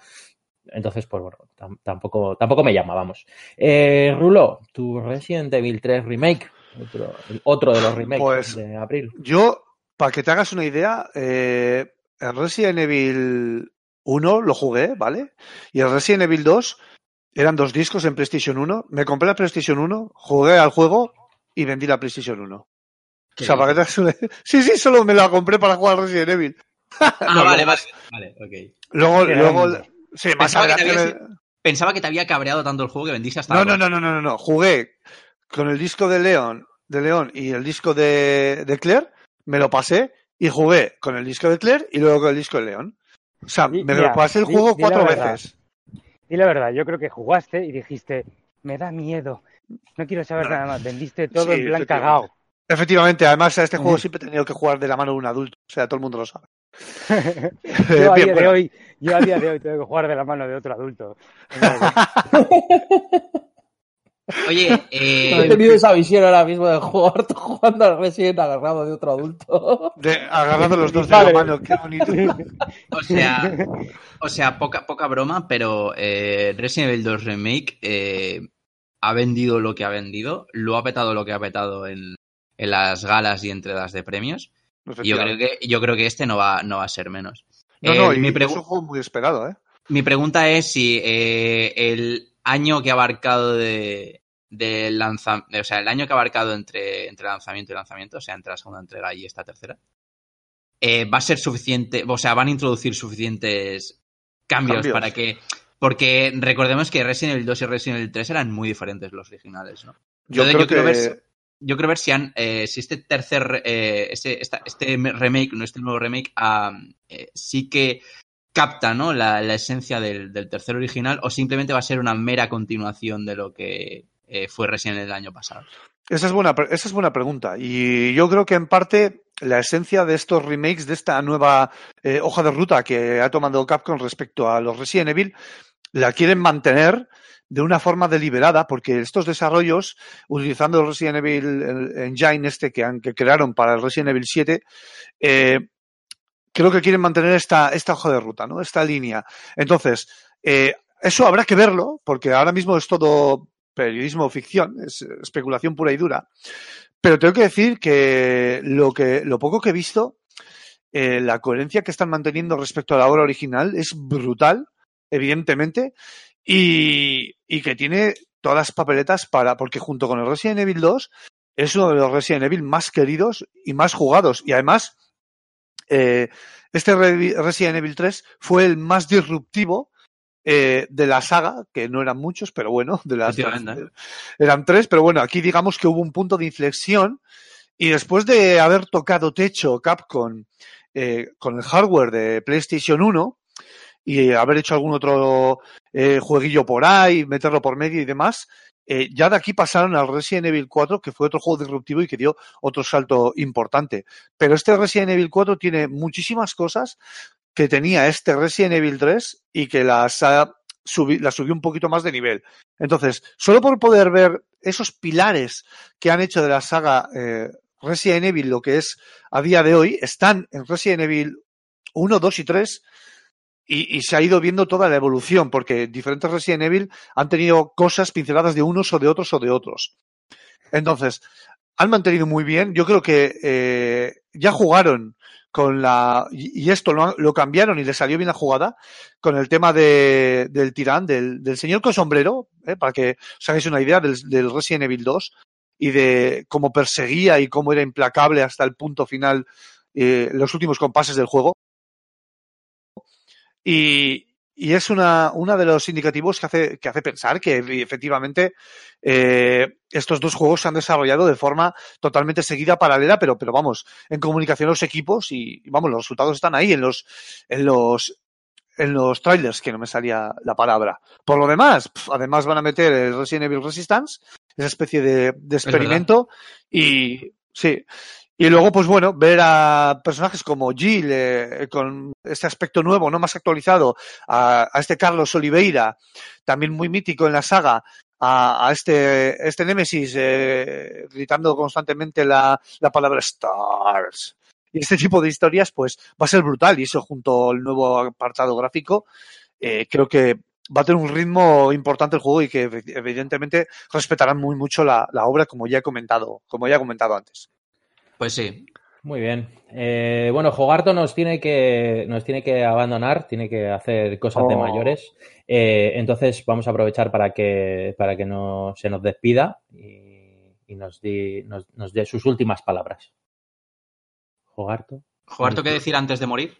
Entonces, pues bueno, tampoco, tampoco me llama, vamos. Eh, Rulo, tu Resident Evil 3 Remake, otro, otro de los remakes pues, de abril. Yo, para que te hagas una idea, eh, el Resident Evil 1 lo jugué, ¿vale? Y el Resident Evil 2 eran dos discos en PlayStation 1. Me compré la PlayStation 1, jugué al juego y vendí la PlayStation 1. O sea, para que te. Sí, sí, solo me la compré para jugar Resident Evil. Ah, no, vale, luego, vale, vale, ok. Luego, luego, sí, más pensaba, que habías, pensaba que te había cabreado tanto el juego que vendiste hasta No, no, no, no, no, no, no. Jugué con el disco de León, de León y el disco de, de Claire, me lo pasé y jugué con el disco de Claire y luego con el disco de León. O sea, me Mira, lo pasé el juego di, cuatro veces. Y la verdad, yo creo que jugaste y dijiste, me da miedo, no quiero saber nada más, vendiste todo Sí, en plan cagao. Efectivamente, además a este juego siempre he tenido que jugar de la mano de un adulto. O sea, todo el mundo lo sabe. yo, a Bien, día de bueno. hoy, yo a día de hoy tengo que jugar de la mano de otro adulto. Oye, He eh, tenido esa visión ahora mismo de jugar jugando al Resident agarrado de otro adulto. De, agarrando los dos de la mano, qué bonito. o sea, o sea, poca, poca broma, pero eh, Resident Evil 2 Remake eh, ha vendido lo que ha vendido, lo ha petado lo que ha petado en, en las galas y entregas de premios. Y yo creo que, yo creo que este no va, no va a ser menos. No, Eh, no, y mi, es un juego muy esperado, ¿eh? mi pregunta es si eh, el año que ha abarcado de, de lanza, o sea, el año que ha abarcado entre, entre lanzamiento y lanzamiento, o sea, entre la segunda entrega y esta tercera, eh, va a ser suficiente, o sea, van a introducir suficientes cambios, Cambios. para que. Porque recordemos que Resident Evil 2 y Resident Evil 3 eran muy diferentes los originales, ¿no? Yo Entonces, creo yo quiero que ver Yo creo ver si han, eh, si este tercer, eh, este, esta- este remake, no este nuevo remake, ah, eh, sí que capta ¿no? la, esencia del, del tercer original o simplemente va a ser una mera continuación de lo que eh, fue Evil el año pasado. Esa es, buena, esa es buena pregunta. Y yo creo que en parte la esencia de estos remakes, de esta nueva eh, hoja de ruta que ha tomado Capcom respecto a los Resident Evil, la quieren mantener de una forma deliberada, porque estos desarrollos, utilizando el Resident Evil Engine este que, han, que crearon para el Resident Evil 7, eh, creo que quieren mantener esta, esta hoja de ruta, ¿no? Esta línea. Entonces, eh, eso habrá que verlo, porque ahora mismo es todo periodismo ficción, es especulación pura y dura. Pero tengo que decir que lo, que, lo poco que he visto, eh, la coherencia que están manteniendo respecto a la obra original es brutal, evidentemente, y, y que tiene todas las papeletas para, porque junto con el Resident Evil 2 es uno de los Resident Evil más queridos y más jugados. Y además, eh, este Re- Resident Evil 3 fue el más disruptivo eh, de la saga, que no eran muchos, pero bueno, de las Efectivamente. eran tres, pero bueno, aquí digamos que hubo un punto de inflexión y después de haber tocado techo Capcom eh, con el hardware de PlayStation 1 y haber hecho algún otro eh, jueguillo por ahí, meterlo por medio y demás, eh, ya de aquí pasaron al Resident Evil 4, que fue otro juego disruptivo y que dio otro salto importante. Pero este Resident Evil 4 tiene muchísimas cosas que tenía este Resident Evil 3 y que las ha un poquito más de nivel. Entonces, solo por poder ver esos pilares que han hecho de la saga eh, Resident Evil, lo que es a día de hoy, están en Resident Evil 1, 2 y 3 y, y se ha ido viendo toda la evolución, porque diferentes Resident Evil han tenido cosas pinceladas de unos o de otros o de otros. Entonces, han mantenido muy bien. Yo creo que eh, ya jugaron con la y esto lo, lo cambiaron y le salió bien la jugada con el tema de, del tirán, del, del señor con sombrero, ¿eh? para que os hagáis una idea del, del Resident Evil 2 y de cómo perseguía y cómo era implacable hasta el punto final, eh, los últimos compases del juego. Y, y es una, una de los indicativos que hace, que hace pensar que efectivamente eh, estos dos juegos se han desarrollado de forma totalmente seguida, paralela, pero, pero vamos, en comunicación los equipos y, vamos, los resultados están ahí en los, en los, en los trailers, que no me salía la palabra. Por lo demás, además van a meter el Resident Evil Resistance, esa especie de, de experimento, y sí. Y luego, pues bueno, ver a personajes como Jill, eh, con este aspecto nuevo, no más actualizado, a, este Carlos Oliveira, también muy mítico en la saga, a, este, este Nemesis, eh, gritando constantemente la, la palabra Stars. Y este tipo de historias, pues va a ser brutal. Y eso, junto al nuevo apartado gráfico, eh, creo que va a tener un ritmo importante el juego y que evidentemente respetarán muy mucho la, la obra, como ya he comentado, como ya he comentado antes. Pues sí. Muy bien. Eh, bueno, Jogarto nos tiene que nos tiene que abandonar, tiene que hacer cosas Oh. de mayores. Eh, entonces vamos a aprovechar para que para que no se nos despida y, y nos, di, nos, nos dé sus últimas palabras. Jogarto ¿Jugar qué decir antes de morir?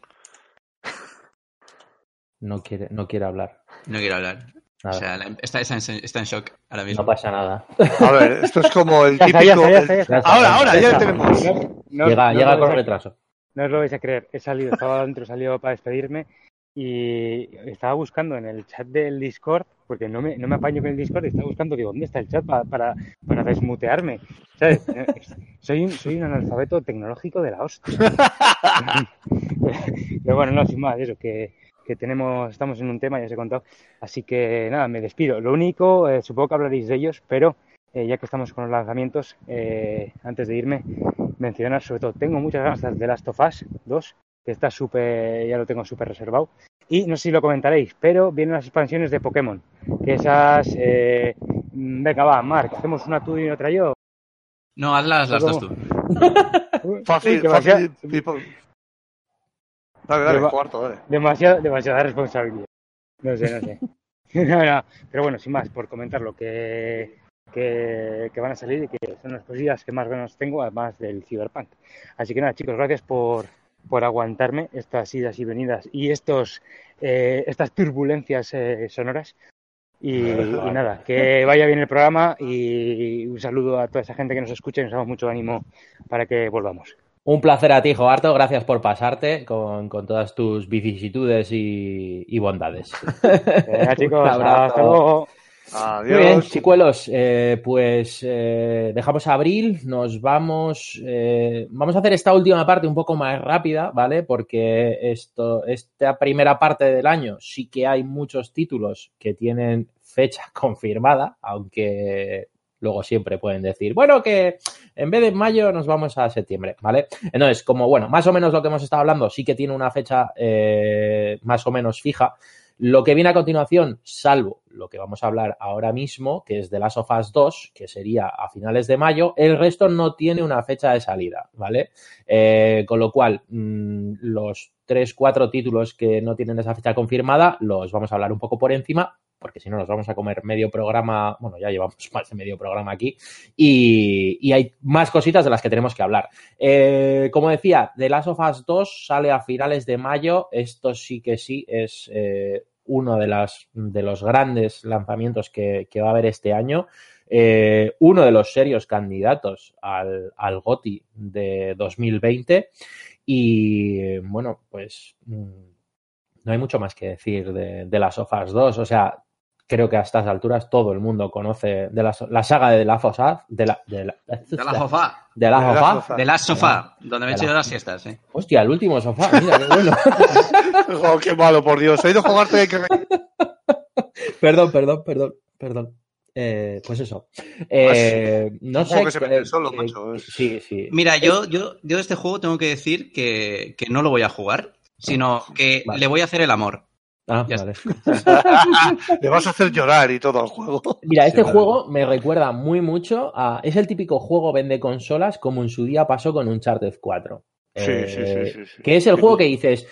no quiere no quiere hablar. No quiero hablar. Nada. O sea, la- está, está en, está en shock ahora mismo. no pasa nada. A ver, esto es como el típico. está, ya está, ya está. Ya está. Ahora, ahora, ya lo tenemos. No, llega no llega con retraso. No os lo vais a creer. He salido, estaba dentro, he salido para despedirme y estaba buscando en el chat del Discord, porque no me, no me apaño con el Discord, y estaba buscando, digo, ¿dónde está el chat para, para, para desmutearme? ¿Sabes? Eh, Soy un, soy un analfabeto tecnológico de la hostia. Pero bueno, no, sin más, eso, que, que tenemos, estamos en un tema, ya os he contado. Así que nada, me despido. Lo único, eh, supongo que hablaréis de ellos, pero eh, ya que estamos con los lanzamientos, eh, antes de irme, mencionar sobre todo, tengo muchas ganas de Last of Us 2, que está súper, ya lo tengo súper reservado. Y no sé si lo comentaréis, pero vienen las expansiones de Pokémon, que esas, eh, mm, venga va, Mark, hacemos una tú y otra yo. No, hazlas las dos tú. Fácil, Sí, fácil. Dale, dale, cuarto, dale. demasiada, demasiada responsabilidad. No sé, no sé. no, no, pero bueno, sin más, por comentar lo que, que, que van a salir y que son las cosillas que más ganas tengo, además del Cyberpunk. Así que nada, chicos, gracias por, por aguantarme estas idas y venidas y estos eh, estas turbulencias eh, sonoras. Y, y nada, que vaya bien el programa y un saludo a toda esa gente que nos escucha y nos damos mucho ánimo para que volvamos. Un placer a ti, Jogarto. Gracias por pasarte con, con todas tus vicisitudes y, y bondades. Venga, chicos, Un abrazo. hasta luego. Muy bien, Adiós. chicuelos, eh, pues eh, dejamos abril, nos vamos, eh, vamos a hacer esta última parte un poco más rápida, ¿vale? Porque esto, esta primera parte del año sí que hay muchos títulos que tienen fecha confirmada, aunque luego siempre pueden decir, bueno, que en vez de mayo nos vamos a septiembre, ¿vale? Entonces, como bueno, más o menos lo que hemos estado hablando sí que tiene una fecha eh, más o menos fija. Lo que viene a continuación, salvo lo que vamos a hablar ahora mismo, que es de Last of Us 2, que sería a finales de mayo, el resto no tiene una fecha de salida, ¿vale? Eh, con lo cual, mmm, los tres, cuatro títulos que no tienen esa fecha confirmada, los vamos a hablar un poco por encima, porque si no nos vamos a comer medio programa, bueno, ya llevamos más de medio programa aquí, y, hay más cositas de las que tenemos que hablar. Eh, como decía, The Last of Us 2 sale a finales de mayo, esto sí que sí es eh, uno de, las, de los grandes lanzamientos que, que va a haber este año. Eh, uno de los serios candidatos al, al GOTI de 2020 y bueno, pues mm, no hay mucho más que decir de, de las Us 2, o sea, creo que a estas alturas todo el mundo conoce de la, la saga de la Us, de la de la, De la sofá. de la De la sofá. sofá. De la sofá, donde me he De hecho la- yo las siestas, ¿eh? Hostia, el último sofá, mira qué bueno. Oh, qué malo, por Dios. He ido a jugarte que perdón, perdón, perdón, perdón. Eh, pues eso. Eh, no un juego sé. que se solo, qué- macho, Sí, sí. Mira, yo, yo, yo de este juego tengo que decir que, que no lo voy a jugar, sino que Vale. le voy a hacer el amor. Ah, Ya vale. le vas a hacer llorar y todo al juego. Mira, este Sí, vale. juego me recuerda muy mucho a. Es el típico juego vende consolas como en su día pasó con Uncharted 4. Sí, Eh, sí, sí, sí, sí. Que es el juego que dices,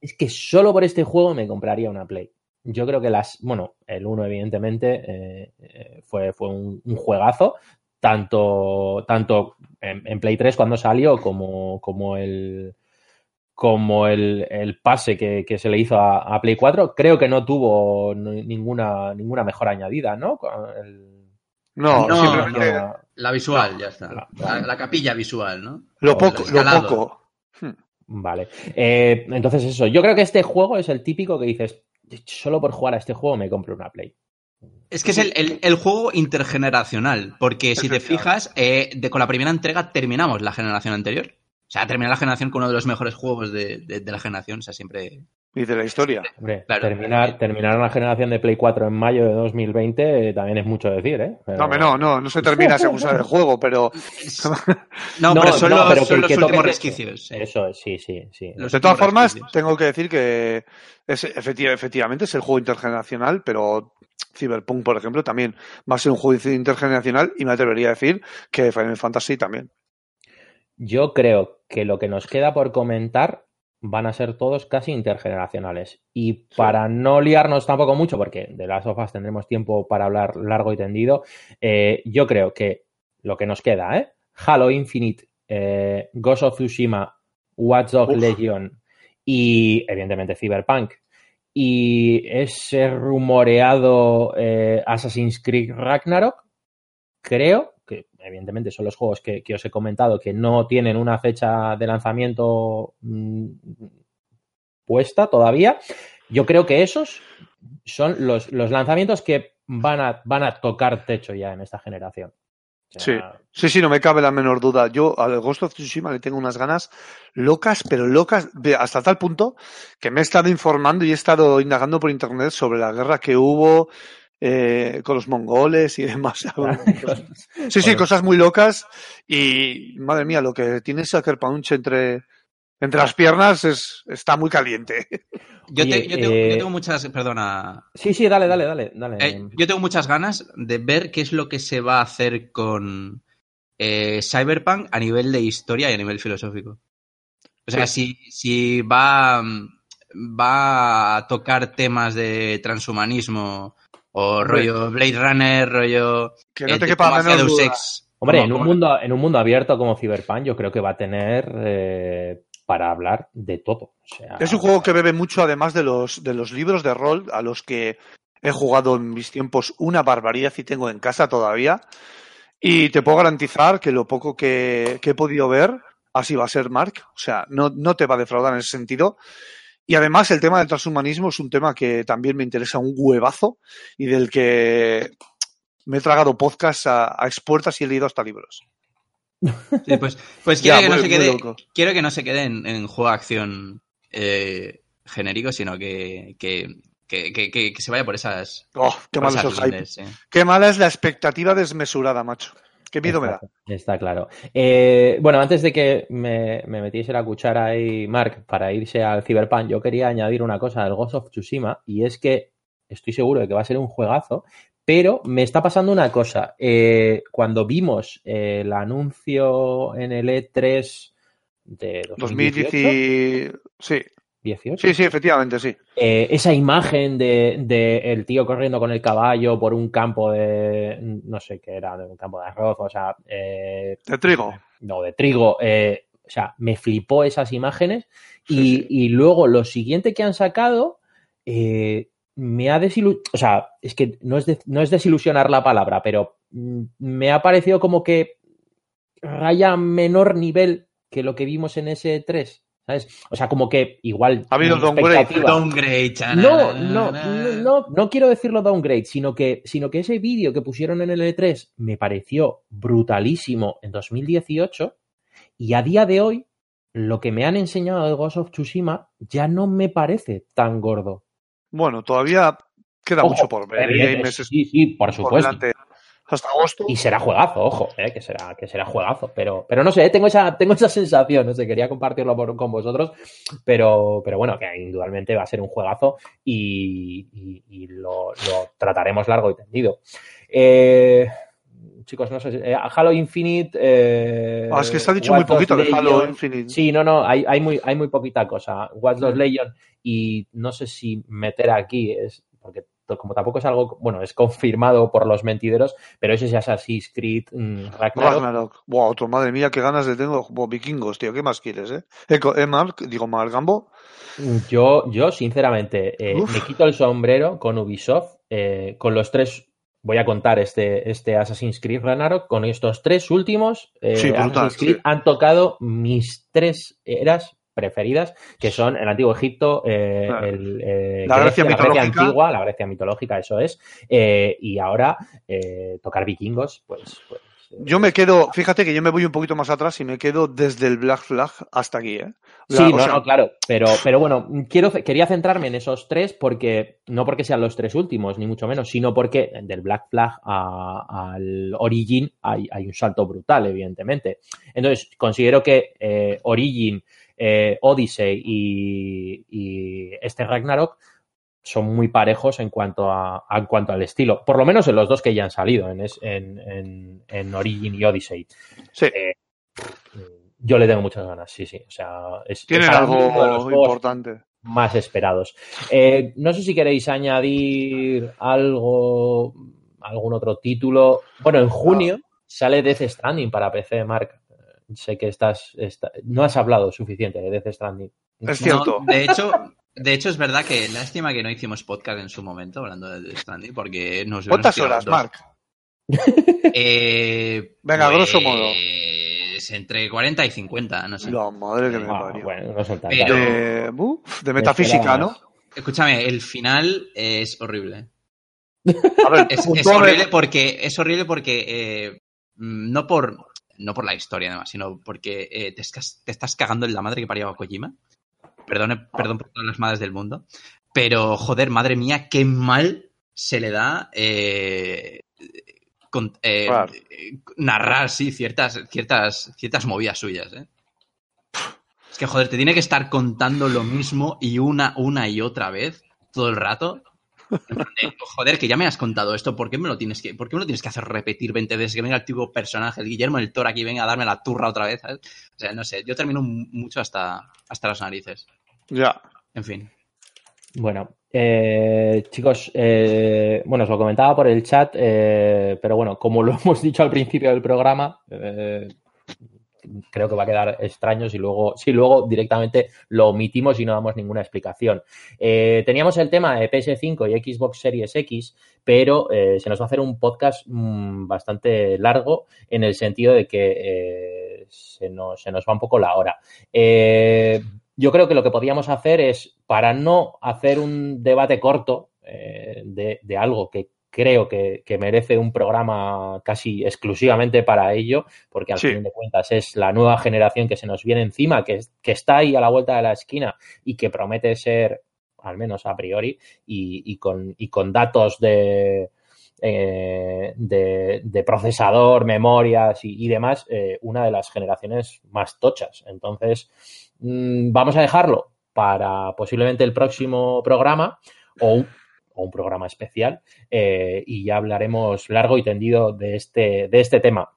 es que solo por este juego me compraría una Play. Yo creo que las, bueno, el 1 evidentemente eh, eh, fue, fue un, un juegazo, tanto, tanto en, en Play 3 cuando salió como, como el como el, el pase que, que se le hizo a, a Play 4, creo que no tuvo ni- ninguna, ninguna mejor añadida, ¿no? El- No, No, simplemente no. La visual, ya está. La- La, la capilla visual, ¿no? lo poco, lo poco. Vale. Eh, entonces, eso. Yo creo que este juego es el típico que dices, solo por jugar a este juego me compro una Play. Es que es el, el- el juego intergeneracional, porque si te fijas, eh, de, con la primera entrega terminamos la generación anterior. O sea, termina la generación con uno de los mejores juegos de, de- de la generación. O sea, siempre. Y de la historia. Hombre, Claro. terminar, terminar una generación de Play 4 en mayo de 2020 eh, también es mucho decir, ¿eh? Pero- No, no, no, no se termina según sale el juego, pero No, No, pero son no, los, pero son que- los que toque últimos resquicios. sí. Eso es, sí, sí, sí. Los de todas formas, resquicios. tengo que decir que es, efecti- efectivamente es el juego intergeneracional, pero Cyberpunk, por ejemplo, también va a ser un juego intergeneracional y me atrevería a decir que Final Fantasy también. Yo creo que lo que nos queda por comentar van a ser todos casi intergeneracionales. Y para no liarnos tampoco mucho, porque de las sofas tendremos tiempo para hablar largo y tendido, eh, yo creo que lo que nos queda, ¿eh? Halo Infinite, eh, Ghost of Tsushima, Watch Dogs. Legion y evidentemente Cyberpunk. Y ese rumoreado eh, Assassin's Creed Ragnarok, creo evidentemente son los juegos que, os he comentado que no tienen una fecha de lanzamiento mm, puesta todavía. Yo creo que esos son los, los lanzamientos que van a, van a tocar techo ya en esta generación. Sea, Sí, sí, no me cabe la menor duda. Yo al Ghost of Tsushima le tengo unas ganas locas, pero locas, hasta tal punto que me he estado informando y he estado indagando por internet sobre la guerra que hubo eh, con los mongoles y demás. Sí, sí, cosas muy locas y madre mía, lo que tiene Sucker Punch entre, entre las piernas es, está muy caliente. Yo, te- Oye, yo tengo, eh, yo tengo muchas. Perdona. Sí, sí, dale, dale, dale. dale. Eh, yo tengo muchas ganas de ver qué es lo que se va a hacer con eh, Cyberpunk a nivel de historia y a nivel filosófico. O sea, si, si va, mm, va a tocar temas de transhumanismo o rollo Blade Runner, rollo. Que no eh, te de quepa Deus duda. Ex. Hombre, en un, mundo, en un mundo abierto como Cyberpunk, yo creo que va a tener eh, para hablar de todo. O sea, Es un juego que bebe mucho además de los, de los libros de rol a los que he jugado en mis tiempos una barbaridad y tengo en casa todavía. Y te puedo garantizar que lo poco que, que he podido ver, así va a ser Mark. O sea, no, no te va a defraudar en ese sentido. Y además el tema del transhumanismo es un tema que también me interesa un huevazo y del que me he tragado podcasts a, a expuertas y he leído hasta libros. Sí, pues, pues Ya, quiero, que no se quede, loco. quiero que no se quede en, en juego de acción eh, genérico, sino que, que, que, se vaya por esas, Oh, qué por esas lindes. Qué mala es la expectativa desmesurada, macho. Qué miedo me da. Está, está claro. Eh, bueno, antes de que me, me metiese la cuchara ahí, Mark, para irse al Cyberpunk, yo quería añadir una cosa al Ghost of Tsushima, y es que estoy seguro de que va a ser un juegazo, pero me está pasando una cosa. Eh, cuando vimos eh, el anuncio en el E3 de 2018, 2018. Sí, 18, sí, sí, efectivamente, sí. eh, esa imagen de, de el tío corriendo con el caballo por un campo de, no sé qué era, un campo de arroz, o sea, eh, De trigo. no, de trigo, eh, o sea, me flipó esas imágenes y, Sí, sí. y luego lo siguiente que han sacado me ha desilusionado, o sea, es que no es, de- no es desilusionar la palabra, pero mm, me ha parecido como que raya a menor nivel que lo que vimos en ese 3, ¿sabes? O sea, como que igual... Ha habido downgrade. no, no, no, no, no quiero decirlo downgrade, sino que, sino que ese vídeo que pusieron en el E3 me pareció brutalísimo en 2018 y a día de hoy lo que me han enseñado de Ghost of Tsushima ya no me parece tan gordo. Bueno, todavía queda Ojo, mucho por ver. y hay evidente, meses sí, sí, por supuesto. Hasta agosto. Y será juegazo, ojo, eh, que será, que será juegazo. Pero, pero no sé, tengo esa, tengo esa sensación, no sé, quería compartirlo por- con vosotros, pero, pero bueno, que indudablemente va a ser un juegazo y, y- y lo, lo trataremos largo y tendido. Eh, chicos, no sé. eh, Halo Infinite. eh, Ah, es que se ha dicho Watch muy poquito de Halo. Infinite. Sí, no, no, hay, hay, muy, hay muy poquita cosa. Watch Dogs Legion y no sé si meter aquí es porque como tampoco es algo, bueno, es confirmado por los mentideros, pero ese es Assassin's Creed mm, Ragnarok. Ragnarok. Buah, otro, madre mía, qué ganas de tengo. Buah, vikingos, tío, ¿qué más quieres, eh? Eh, eh, Mark, digo, Mark Gambo. Yo, yo sinceramente, eh, me quito el sombrero con Ubisoft, eh, con los tres, voy a contar este, este Assassin's Creed Ragnarok, con estos tres últimos eh, Sí, brutal, Assassin's Creed sí. han tocado mis tres eras preferidas, que son el Antiguo Egipto, eh, Claro. el, eh, La Grecia mitológica. antigua, la Grecia mitológica, eso es, eh, y ahora tocar vikingos, pues... pues Yo me quedo, fíjate que yo me voy un poquito más atrás y me quedo desde el Black Flag hasta aquí, ¿eh? La- Sí, no, sea, no, claro, pero, pero bueno, quiero, quería centrarme en esos tres porque, no porque sean los tres últimos, ni mucho menos, sino porque del Black Flag a- al Origin hay, hay un salto brutal, evidentemente. Entonces, considero que eh, Origin, eh, Odyssey y, y este Ragnarok son muy parejos en cuanto, a, en cuanto al estilo, por lo menos en los dos que ya han salido, en, en, en- en Origin y Odyssey. sí, Eh, yo le tengo muchas ganas, sí, sí. O sea, es, de los algo importante. más esperados. Eh, no sé si queréis añadir algo, algún otro título. Bueno, en junio sale Death Stranding para PC, Mark. Eh, Sé que estás, está- no has hablado suficiente de Death Stranding. Es No, cierto. de hecho, de hecho es verdad que lástima que no hicimos podcast en su momento hablando de Death Stranding porque nos ¿Cuántas horas, dos. Mark? Eh, Venga, grosso modo. pues, entre 40 y 50, no sé. La madre que me Ah, parió. bueno, no son. Pero- Eh, uf, de metafísica, ¿no? Escúchame, el final es horrible. A ver, Es, es horrible porque es horrible porque eh, no por no por la historia además, sino porque eh, te, estás, te estás cagando en la madre que parió a Kojima. Perdone, perdón por todas las madres del mundo. Pero, joder, madre mía, qué mal se le da eh, con- eh, Claro. eh, narrar, sí, ciertas, ciertas, ciertas movidas suyas, ¿eh? Es que, joder, te tiene que estar contando lo mismo y una, una y otra vez, todo el rato. En plan de, Joder, que ya me has contado esto, ¿por qué me lo tienes que, por qué me lo tienes que hacer repetir 20 veces? Que venga el tipo personaje, el Guillermo del Toro aquí, venga a darme la turra otra vez, ¿sabes? O sea, no sé, yo termino mucho hasta, hasta las narices. Ya. En fin. Bueno, eh, chicos, eh, bueno, os lo comentaba por el chat, eh, pero bueno, como lo hemos dicho al principio del programa, eh, creo que va a quedar extraño si luego, si luego directamente lo omitimos y no damos ninguna explicación. Eh, teníamos el tema de PS5 y Xbox Series X, pero eh, se nos va a hacer un podcast mm, bastante largo en el sentido de que eh, se, nos, se nos va un poco la hora. Yo creo que lo que podríamos hacer es, para no hacer un debate corto de algo que creo que, que merece un programa casi exclusivamente para ello, porque al Sí. fin de cuentas es la nueva generación que se nos viene encima, que, que está ahí a la vuelta de la esquina y que promete ser, al menos a priori, y, y con, y con datos de, eh, de, de procesador, memorias y, y demás, eh, una de las generaciones más tochas. Entonces, mm, vamos a dejarlo para posiblemente el próximo programa o o un programa especial eh, y ya hablaremos largo y tendido de este, de este tema.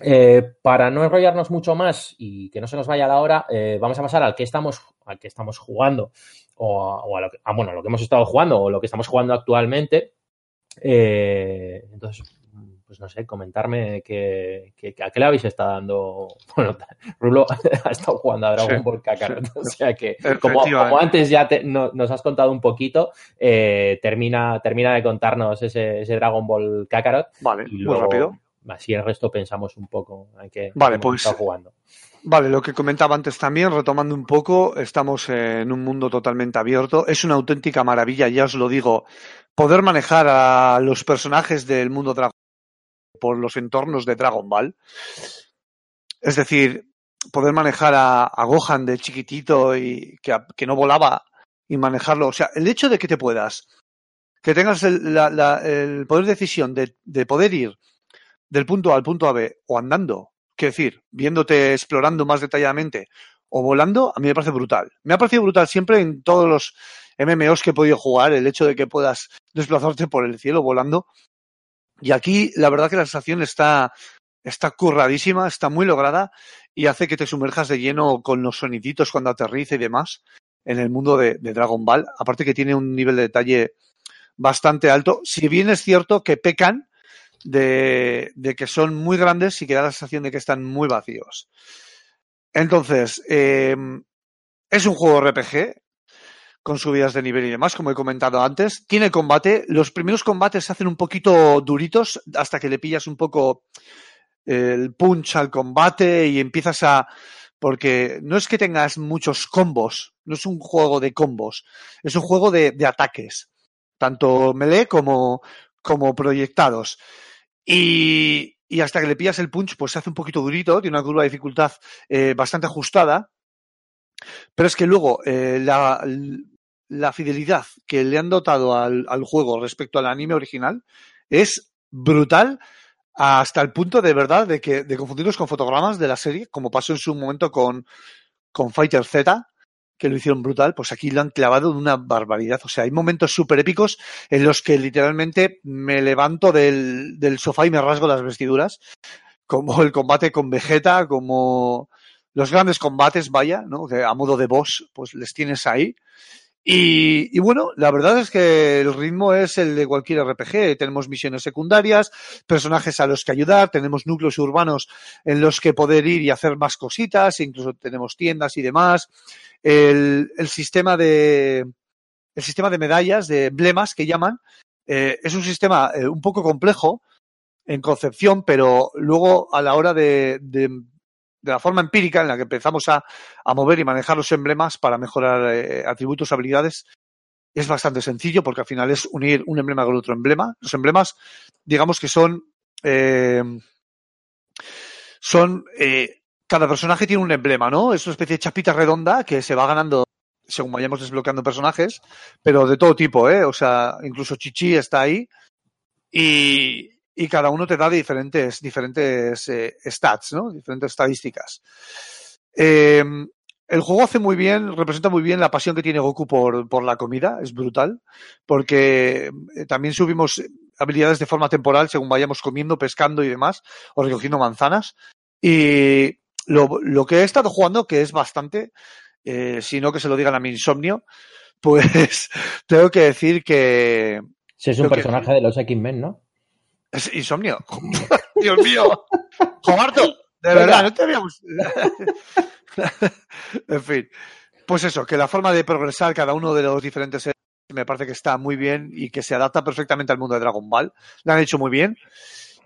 Eh, para no enrollarnos mucho más y que no se nos vaya la hora, eh, vamos a pasar al que estamos, al que estamos jugando o, a, o a lo que, a, bueno, a lo que hemos estado jugando o lo que estamos jugando actualmente. Entonces, pues no sé, comentarme que, que, que a qué le habéis estado dando. Bueno, Rulo ha estado jugando a Dragon Sí, Ball Kakarot, sí. o sea que como, antes ya te- no- nos has contado un poquito, eh, termina, termina de contarnos ese, ese Dragon Ball Kakarot Vale, y muy luego rápido. así el resto pensamos un poco en qué Vale, pues- estado jugando. Vale, lo que comentaba antes también, retomando un poco, estamos en un mundo totalmente abierto. Es una auténtica maravilla, ya os lo digo, poder manejar a los personajes del mundo Dragon por los entornos de Dragon Ball. Es decir, poder manejar a, Gohan de chiquitito y que, no volaba y manejarlo. O sea, el hecho de que te puedas, que tengas el, la- la- el poder de decisión de, de poder ir del punto A al punto B o andando, quiero decir, viéndote explorando más detalladamente o volando, a mí me parece brutal. Me ha parecido brutal siempre en todos los MMOs que he podido jugar, el hecho de que puedas desplazarte por el cielo volando. Y aquí la verdad que la sensación está, está curradísima, está muy lograda y hace que te sumerjas de lleno con los soniditos cuando aterriza y demás en el mundo de, Dragon Ball. Aparte que tiene un nivel de detalle bastante alto. Si bien es cierto que pecan de, que son muy grandes y que da la sensación de que están muy vacíos. Entonces, eh, es un juego RPG con subidas de nivel y demás, como he comentado antes. Tiene combate. Los primeros combates se hacen un poquito duritos hasta que le pillas un poco el punch al combate y empiezas a... Porque no es que tengas muchos combos, no es un juego de combos, es un juego de, ataques, tanto melee como, como proyectados. Y, y, hasta que le pillas el punch, pues se hace un poquito durito, tiene una curva de dificultad eh, bastante ajustada. Pero es que luego eh, la, la, fidelidad que le han dotado al, juego respecto al anime original es brutal hasta el punto de verdad de que de confundirlos con fotogramas de la serie, como pasó en su momento con, con Fighter Z, que lo hicieron brutal, pues aquí lo han clavado de una barbaridad. O sea, hay momentos súper épicos en los que literalmente me levanto del, del, sofá y me rasgo las vestiduras, como el combate con Vegeta, como los grandes combates, vaya, ¿no? Que a modo de boss, pues les tienes ahí. Y, y, bueno, la verdad es que el ritmo es el de cualquier RPG. Tenemos misiones secundarias, personajes a los que ayudar, tenemos núcleos urbanos en los que poder ir y hacer más cositas, incluso tenemos tiendas y demás. El, el sistema de el sistema de medallas, de emblemas que llaman, eh, es un sistema eh, un poco complejo en concepción, pero luego a la hora de, de de la forma empírica en la que empezamos a, mover y manejar los emblemas para mejorar eh, atributos, habilidades, es bastante sencillo porque al final es unir un emblema con otro emblema. Los emblemas, digamos que son, eh, son, eh, cada personaje tiene un emblema, ¿no? Es una especie de chapita redonda que se va ganando según vayamos desbloqueando personajes, pero de todo tipo, ¿eh? O sea, incluso Chichi está ahí y, y cada uno te da diferentes, diferentes eh, stats, ¿no? Diferentes estadísticas. Eh, el juego hace muy bien, representa muy bien la pasión que tiene Goku por, por la comida, es brutal, porque eh, también subimos habilidades de forma temporal según vayamos comiendo, pescando y demás, o recogiendo manzanas. Y lo, lo que he estado jugando, que es bastante, eh, si no que se lo digan a mi insomnio, pues tengo que decir que... Si es un personaje que, de los X-Men, ¿no? Es insomnio. Dios mío. Jogarto, de verdad, no te habíamos. en fin. Pues eso, que la forma de progresar cada uno de los diferentes me parece que está muy bien y que se adapta perfectamente al mundo de Dragon Ball. Lo han hecho muy bien.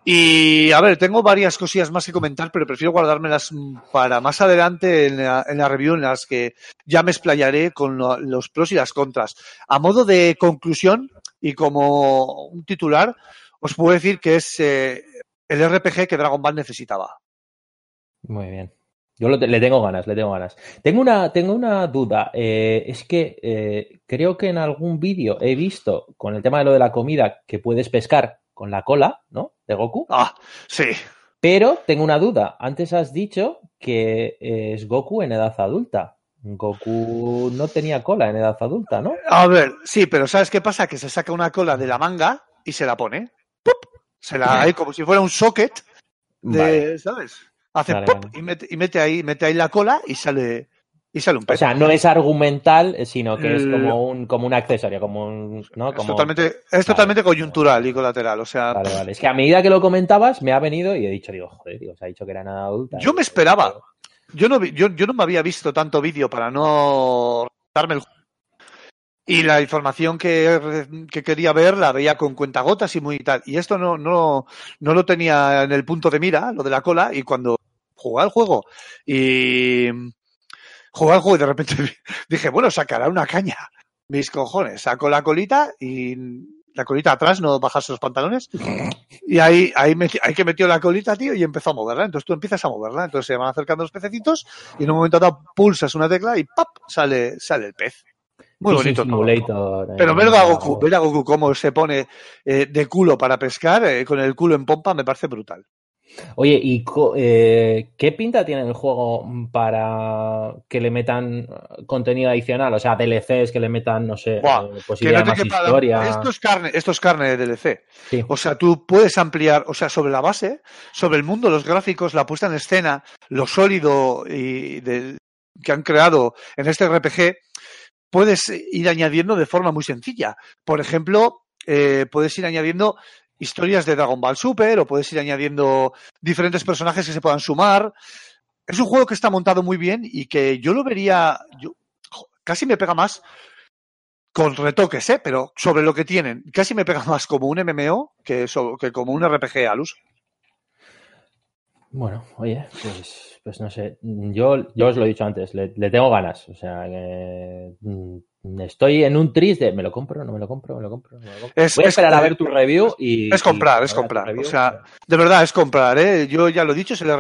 Y a ver, tengo varias cosillas más que comentar, pero prefiero guardármelas para más adelante en la, en la review en las que ya me explayaré con lo, los pros y las contras. A modo de conclusión y como un titular, os puedo decir que es eh, el RPG que Dragon Ball necesitaba. Muy bien. Yo lo, le tengo ganas, le tengo ganas. Tengo una, tengo una duda. Eh, es que eh, creo que en algún vídeo he visto con el tema de lo de la comida que puedes pescar con la cola, ¿no? De Goku. Ah, sí. Pero tengo una duda. Antes has dicho que es Goku en edad adulta. Goku no tenía cola en edad adulta, ¿no? A ver, sí, pero ¿sabes qué pasa? Que se saca una cola de la manga y se la pone. ¡Pup! Se la hay como si fuera un socket de, vale. ¿sabes? Hace vale. Y, mete, y mete ahí, mete ahí la cola y sale y sale un pez. O sea, no es argumental, sino que es como un, como un accesorio, como un, ¿no? Como... Es totalmente, es totalmente coyuntural y colateral, o sea. Vale, vale. Es que a medida que lo comentabas, me ha venido y he dicho, digo, joder, digo, se ha dicho que era nada adulta. Yo me esperaba. Yo no, yo, yo no me había visto tanto vídeo para no darme el y la información que, que, quería ver la veía con cuentagotas y muy tal. Y esto no, no, no lo tenía en el punto de mira, lo de la cola, y cuando jugué al juego y jugué al juego y de repente dije, bueno, sacará una caña. Mis cojones, saco la colita y la colita atrás, no bajarse los pantalones. Y ahí, ahí, me, ahí que metió la colita, tío, y empezó a moverla. Entonces tú empiezas a moverla. Entonces se van acercando los pececitos y en un momento dado pulsas una tecla y ¡pap! sale, sale el pez. Muy bonito todo. Pero ver a Goku, ver a Goku cómo se pone eh, de culo para pescar, eh, con el culo en pompa, me parece brutal. Oye, ¿y co- eh, qué pinta tiene el juego para que le metan contenido adicional? O sea, DLCs que le metan, no sé, Buah, eh, Que posibilidad no de te más quepa- historia. Esto es carne, esto es carne de DLC. Sí. O sea, tú puedes ampliar, o sea, sobre la base, sobre el mundo, los gráficos, la puesta en escena, lo sólido y que han creado en este RPG, puedes ir añadiendo de forma muy sencilla. Por ejemplo, eh, puedes ir añadiendo historias de Dragon Ball Super o puedes ir añadiendo diferentes personajes que se puedan sumar. Es un juego que está montado muy bien y que yo lo vería, casi me pega más con retoques, ¿eh? pero sobre lo que tienen, casi me pega más como un MMO que, que como un RPG al uso. Bueno, oye, pues, pues no sé. Yo, yo os lo he dicho antes, le, le tengo ganas. O sea, que mm, estoy en un tris de me lo compro, no me lo compro, me lo compro, me lo compro. Es- Voy a es- esperar a ver tu review y. es comprar, y es comprar. review. O sea, De verdad, es comprar, ¿eh? Yo ya lo he dicho, se le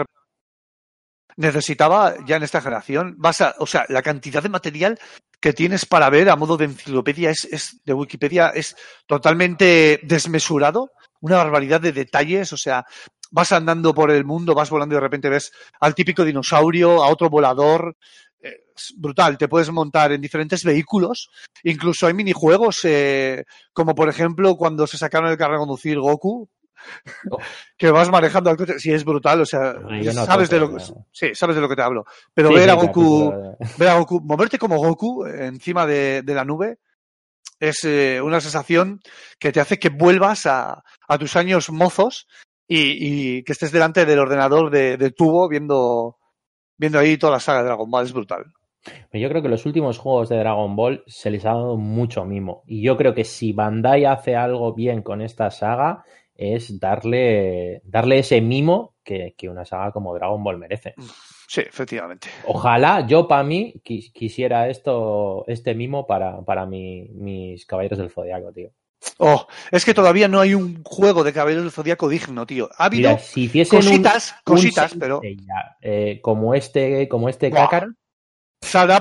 necesitaba ya en esta generación. Vas a, o sea, la cantidad de material que tienes para ver a modo de enciclopedia es, es de Wikipedia es totalmente desmesurado, una barbaridad de detalles, o sea, vas andando por el mundo, vas volando y de repente ves al típico dinosaurio, a otro volador, eh, es brutal, te puedes montar en diferentes vehículos, incluso hay minijuegos, eh, como por ejemplo cuando se sacaron el carro de conducir Goku, Oh. que vas manejando al coche, sí es brutal, o sea, no sabes de lo que, sí, sabes de lo que te hablo, pero Sí, ver sí, a Goku, ver a Goku, moverte como Goku encima de, de la nube es eh, una sensación que te hace que vuelvas a, a tus años mozos y, y que estés delante del ordenador de, de tubo viendo, viendo ahí toda la saga de Dragon Ball. Es brutal. Yo creo que los últimos juegos de Dragon Ball se les ha dado mucho mimo. Y yo creo que si Bandai hace algo bien con esta saga, es darle, darle ese mimo que, que una saga como Dragon Ball merece. Sí, efectivamente. Ojalá yo para mí quis- quisiera esto, este mimo para, para mi- mis caballeros del Zodiaco, tío. Oh, es que todavía no hay un juego de Caballeros del Zodíaco digno, tío. Ha habido Mira, si hiciesen un- cositas, un cositas, pero eh, como este, como este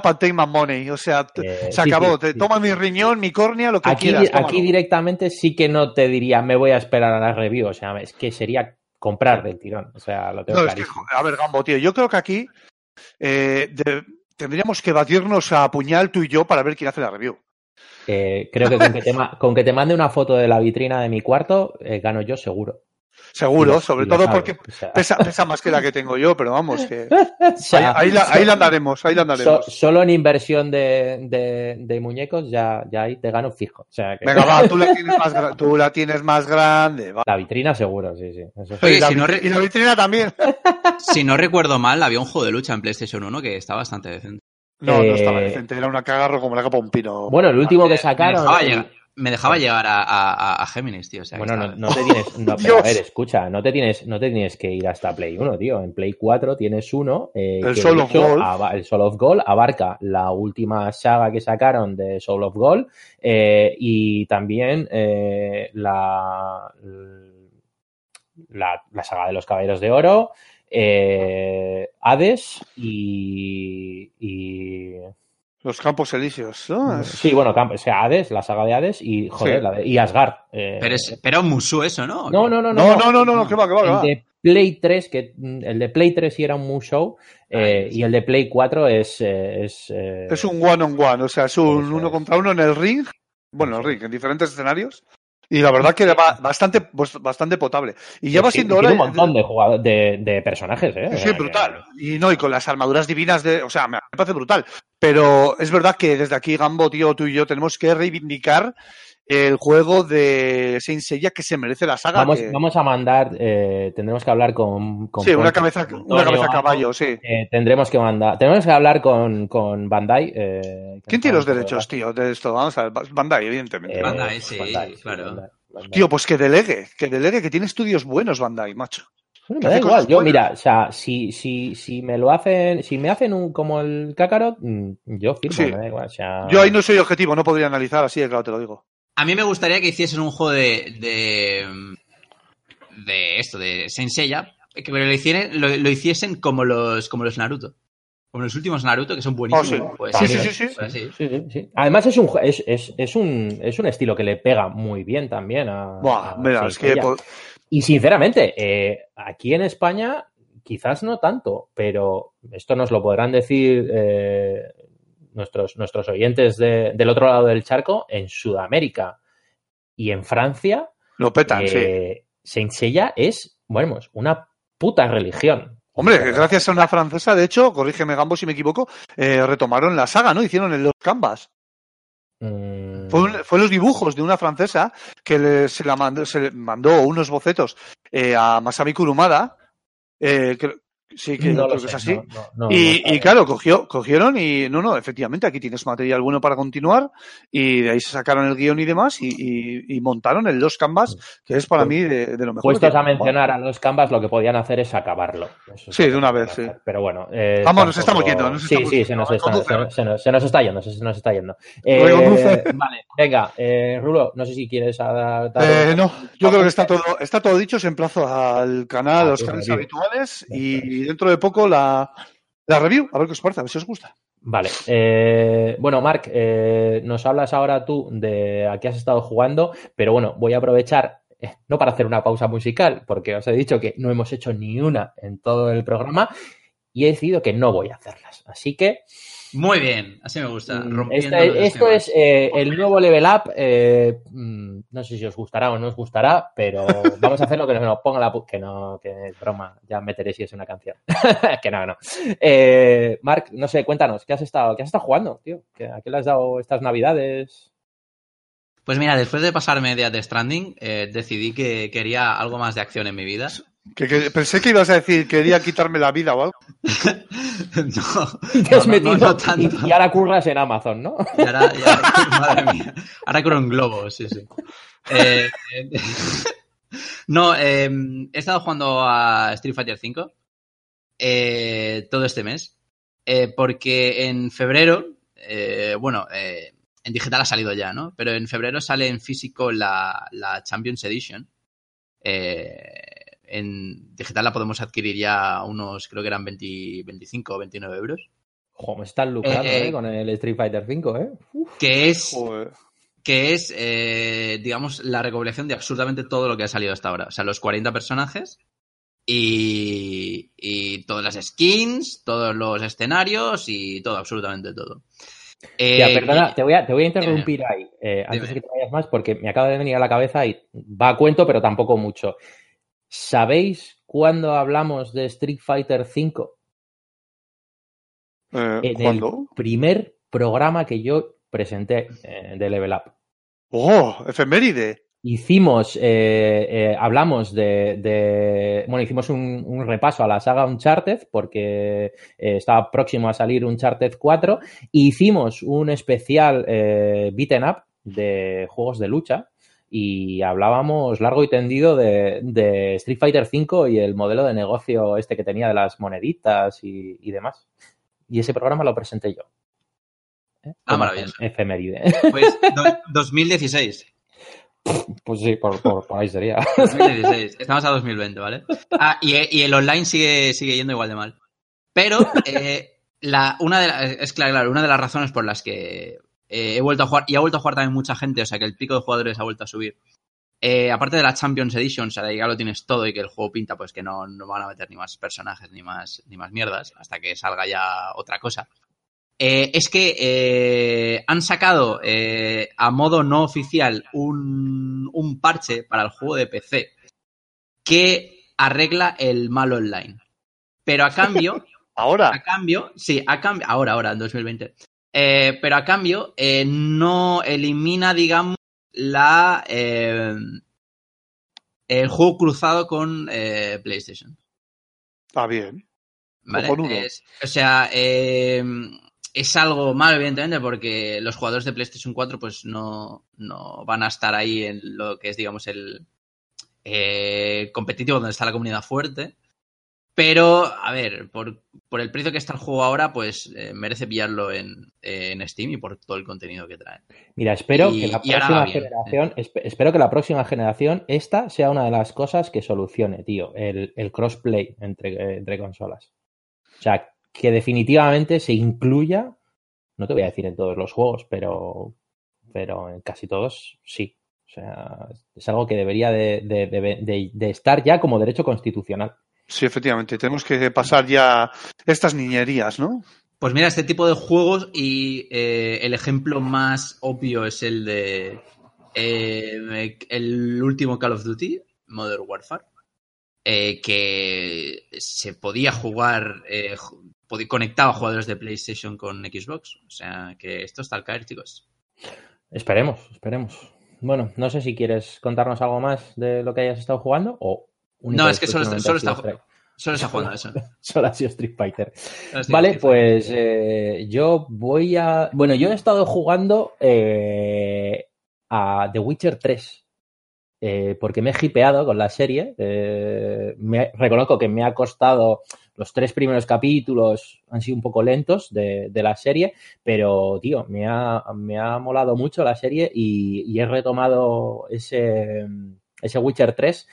and take my money. O sea, eh, se sí, acabó. sí, te sí. toma mi riñón, mi córnea, lo que Aquí, quieras. aquí directamente sí que no te diría me voy a esperar a la review, o sea, es que sería comprar del tirón, o sea, lo tengo No, es que, clarísimo. joder, a ver, Gambo, tío, yo creo que aquí eh, de- tendríamos que batirnos a puñal tú y yo para ver quién hace la review. Eh, creo que con que, te, ma- con que te mande una foto de la vitrina de mi cuarto, eh, gano yo seguro. Seguro, sobre todo porque o sea, pesa, pesa más que la que tengo yo, pero vamos, que o sea, ahí, ahí la, ahí la andaremos, ahí la so- andaremos. solo en inversión de, de- de muñecos ya, ya ahí te gano fijo. O sea, que Venga, va, tú la tienes más, tú la tienes más grande, va. la vitrina seguro, sí, sí. eso sí. Oye, y, la, si no vitri- re- y la vitrina también. Si no recuerdo mal, había un juego de lucha en PlayStation 1 que está bastante decente. No, no estaba Eh, decente, era una cagarro como la capa un pino. Bueno, el último que Me sacaron. dejaba, el- llegar, me dejaba llegar a, a- a Géminis, tío. o sea, que Bueno, no, no te tienes. No, pero a ver, escucha, no te tienes, no te tienes que ir hasta Play 1, tío. En Play 4 tienes uno. eh, El Soul of Gold. el Soul of Gold abarca la última saga que sacaron de Soul of Gold eh, y también eh, la, la, la saga de los Caballeros de Oro, eh, Hades y. y Los campos elíseos, ¿no? Sí, bueno, camp- o sea, Hades, la saga de Hades y, joder, Sí. la de, y Asgard. eh, Pero, es, pero un Musou eso, ¿no? no, no, no, No, no, no, no, no, que va, que va, que el va. de Play 3, que mm, el de Play 3 sí era un Musou, eh, y el de Play 4 es. eh, es, eh, Es un one on one, o sea, es un uno contra uno en el ring. Bueno, el ring, en diferentes escenarios. Y la verdad que bastante, pues, bastante potable. Y ya va sí, siendo hora. un montón de, de, de personajes, ¿eh? Sí, que- brutal. Y no, y con las armaduras divinas de. O sea, me parece brutal. Pero es verdad que desde aquí, Gambo, tío, tú y yo tenemos que reivindicar el juego de Saint Seiya que se merece la saga. Vamos, que- vamos a mandar, eh, tendremos que hablar con. con sí, una cabeza, una cabeza a caballo, sí. Eh, tendremos que mandar, tenemos que hablar con, con Bandai. eh, ¿Quién tiene los derechos, tío, de esto? Vamos a ver, Bandai, evidentemente. eh, Bandai, sí, claro. Bandai, Bandai. Tío, pues que delegue, que delegue, que tiene estudios buenos, Bandai, macho. Bueno, me da igual, yo mira, o sea, si, si, si me lo hacen, si me hacen un como el Kakarot, mm, yo firmo, Sí. me da igual, o sea... Yo ahí no soy objetivo, no podría analizar así de claro, te lo digo. A mí me gustaría que hiciesen un juego de. de, de esto, de Saint Seiya, que lo, hicieran, lo, lo hiciesen como los, como los Naruto. Como los últimos Naruto, que son buenísimos. Oh, sí. Pues Sí, sí, sí, sí. pues así. Sí, sí, sí. Además es un, es, es, es un es un estilo que le pega muy bien también a, Buah, a mira, es que Y sinceramente, eh, aquí en España quizás no tanto, pero esto nos lo podrán decir eh, nuestros, nuestros oyentes de- del otro lado del charco, en Sudamérica y en Francia, Lo petan, sí. eh, Saint Seiya es, bueno, pues, una puta religión. Hombre, gracias a una francesa, de hecho, corrígeme Gambo si me equivoco, eh, retomaron la saga, ¿no? Hicieron el Los Canvas. Mm, Fue, un- fue los dibujos de una francesa que le- se, la mandó, se le mandó unos bocetos eh, a Masami Kurumada. Eh, que- sí, que, no creo que sé, es así. no, no, y, y claro, cogió, cogieron y no, no, efectivamente, aquí tienes material bueno para continuar y de ahí se sacaron el guion y demás y, y- y montaron el Los Canvas, que es para Pues, mí de, de lo mejor. Puestos que- a mencionar a los Canvas, lo que podían hacer es acabarlo. Eso es Sí, de una vez, sí. Pero bueno. eh, Vamos, nos tampoco- estamos yendo, nos sí, estamos sí, se nos, está, se, nos- se nos- nos está yendo, se, nos está yendo. Eh, vale, venga, eh, Rulo, no sé si quieres dar. Eh, no, yo creo que está todo, está todo dicho. Se emplazo al canal, Ah, a los tu canales habituales y dentro de poco la, la review. A ver qué os parece, a ver si os gusta. Vale. eh, bueno, Marc, eh, nos hablas ahora tú de a qué has estado jugando, pero bueno, voy a aprovechar, eh, no para hacer una pausa musical, porque os he dicho que no hemos hecho ni una en todo el programa y he decidido que no voy a hacerlas. Así que Muy bien, así me gusta. Rompiendo esto es eh, el nuevo level up. eh, mm, no sé si os gustará o no os gustará, pero vamos a hacer lo que nos ponga la. Que no, que es broma. Ya meteré si es una canción. que no, no. Eh, Marc, no sé, cuéntanos, ¿qué has estado, qué has estado jugando, tío? ¿Qué- ¿A qué le has dado estas navidades? Pues mira, después de pasarme de Death Stranding, eh, decidí que quería algo más de acción en mi vida. Que, que- pensé que ibas a decir quería quitarme la vida o algo. no, Y te has no, metido no tanto. y, y ahora curras en Amazon, ¿no? Y ahora, y ahora- madre mía. Ahora corro en globo, sí, sí. Eh, eh, no, eh, he estado jugando a Street Fighter V eh, todo este mes. eh, porque en febrero, eh, bueno, eh, en digital ha salido ya, ¿no? Pero en febrero sale en físico la, la Champions Edition. Eh, en digital la podemos adquirir ya a unos, creo que eran 20, 25 o 29 euros. Ojo, me están lucrando Eh, eh, con el Street Fighter 5, ¿eh? Que es Joder. que es, eh, digamos, la recopilación de absolutamente todo lo que ha salido hasta ahora. O sea, los 40 personajes y, y todas las skins, todos los escenarios y todo, absolutamente todo. Eh, Ya, perdona, y- te voy a, te voy a interrumpir ahí, eh, antes Dime. de que te vayas más, porque me acaba de venir a la cabeza y va a cuento, pero tampoco mucho. ¿Sabéis cuándo hablamos de Street Fighter V? Eh, En ¿Cuándo? el primer programa que yo presenté eh, de Level Up. Oh, efeméride. Hicimos, eh, hablamos de, de- bueno, hicimos un, un repaso a la saga Uncharted porque estaba próximo a salir Uncharted 4 y hicimos un especial beaten up de juegos de lucha y hablábamos largo y tendido de, de Street Fighter 5 y el modelo de negocio este que tenía de las moneditas y, y demás. Y ese programa lo presenté yo. ¿Eh? Ah, maravilloso. Efeméride. Pues do- 2016. Pues sí, por, por- por ahí sería. 2016. Estamos a 2020, ¿vale? Ah, y, y el online sigue, sigue yendo igual de mal. Pero eh, la, una de la- es claro, claro, una de las razones por las que eh, he vuelto a jugar, y ha vuelto a jugar también mucha gente, o sea que el pico de jugadores ha vuelto a subir. Eh, aparte de la Champions Edition, o sea, ya lo tienes todo y que el juego pinta, pues que no, no van a meter ni más personajes ni más, ni más mierdas hasta que salga ya otra cosa. Eh, es que eh, han sacado a modo no oficial un, un parche para el juego de PC que arregla el mal online. Pero a cambio, Ahora. a cambio, sí, a cambio, ahora, ahora, en 2020. Eh, pero a cambio, eh, no elimina, digamos, la eh, el juego cruzado con eh, PlayStation. Está bien. ¿Vale? Es- o sea, es algo malo, evidentemente, porque los jugadores de PlayStation 4 pues no, no van a estar ahí en lo que es, digamos, el eh, competitivo donde está la comunidad fuerte. Pero, a ver, por, por el precio que está el juego ahora, pues eh, merece pillarlo en, en Steam y por todo el contenido que trae. Mira, espero Y- que la próxima bien, generación, espe- espero que la próxima generación, esta sea una de las cosas que solucione, tío, el, el crossplay entre, eh, entre consolas. O sea, que definitivamente se incluya, no te voy a decir en todos los juegos, pero, pero en casi todos sí. O sea, es algo que debería de, de- de- de estar ya como derecho constitucional. Sí, efectivamente. Tenemos que pasar ya estas niñerías, ¿no? Pues mira, este tipo de juegos y eh, el ejemplo más obvio es el de eh, el último Call of Duty, Modern Warfare, eh, que se podía jugar, eh, ju- pod- conectaba jugadores de PlayStation con Xbox. O sea, que esto está al caer, chicos. Esperemos, esperemos. Bueno, no sé si quieres contarnos algo más de lo que hayas estado jugando o... No, es que solo está- solo está- Solo está jugando eso. Solo ha sido Street Fighter. Vale, pues eh, yo voy a... Bueno, yo he estado jugando eh, a The Witcher 3. eh, porque me he hipeado con la serie. me- reconozco que me ha costado los tres primeros capítulos, han sido un poco lentos de, de la serie, pero tío, me ha, me ha molado mucho la serie y, y he retomado ese, ese Witcher 3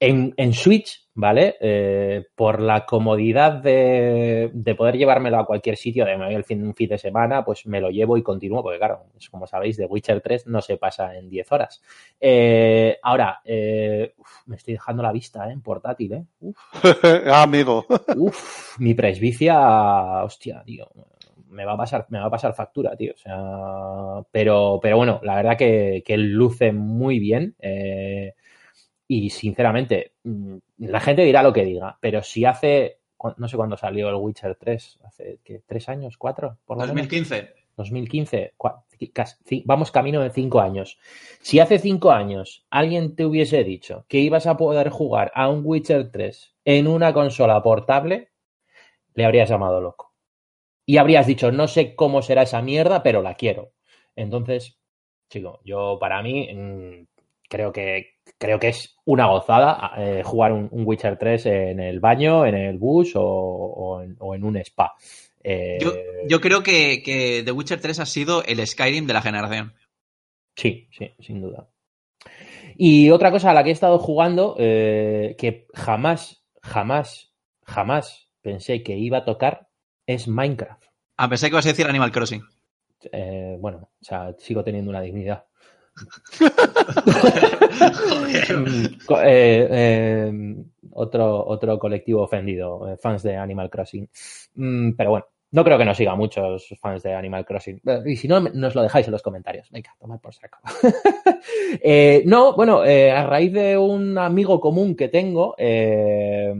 en, en Switch, ¿vale? Eh, por la comodidad de, de poder llevármelo a cualquier sitio, de me voy el fin, un fin de semana, pues me lo llevo y continúo, porque claro, como sabéis, The Witcher 3 no se pasa en 10 horas. Eh, ahora, eh, uf, me estoy dejando la vista, ¿eh? En portátil, ¿eh? Uf, ah, amigo. uf, mi presbicia, hostia, tío. Me va a pasar, me va a pasar factura, tío. O sea, pero, pero bueno, la verdad que, que luce muy bien. eh, y sinceramente, mm, la gente dirá lo que diga, pero si hace, no sé cuándo salió el Witcher 3, hace ¿qué, tres años, cuatro, por lo menos. 2015. 2015, cua- casi- vamos camino de cinco años. Si hace cinco años alguien te hubiese dicho que ibas a poder jugar a un Witcher 3 en una consola portable, le habrías llamado loco. Y habrías dicho, no sé cómo será esa mierda, pero la quiero. Entonces, chico, yo para mí mm, creo que creo que es una gozada eh, jugar un, un Witcher 3 en el baño, en el bus o, o en, o en un spa. Eh, Yo, yo creo que, que The Witcher 3 ha sido el Skyrim de la generación. Sí, sí, sin duda. Y otra cosa a la que he estado jugando, eh, que jamás, jamás, jamás pensé que iba a tocar, es Minecraft. Ah, pensé que ibas a decir Animal Crossing. Bueno, o sea, sigo teniendo una dignidad. Eh, eh, otro, otro colectivo ofendido, eh, fans de Animal Crossing. Mm, pero bueno, no creo que nos siga muchos fans de Animal Crossing. Y si no, nos lo dejáis en los comentarios. Venga, tomad por saco. No, bueno, a raíz de un amigo común que tengo, eh,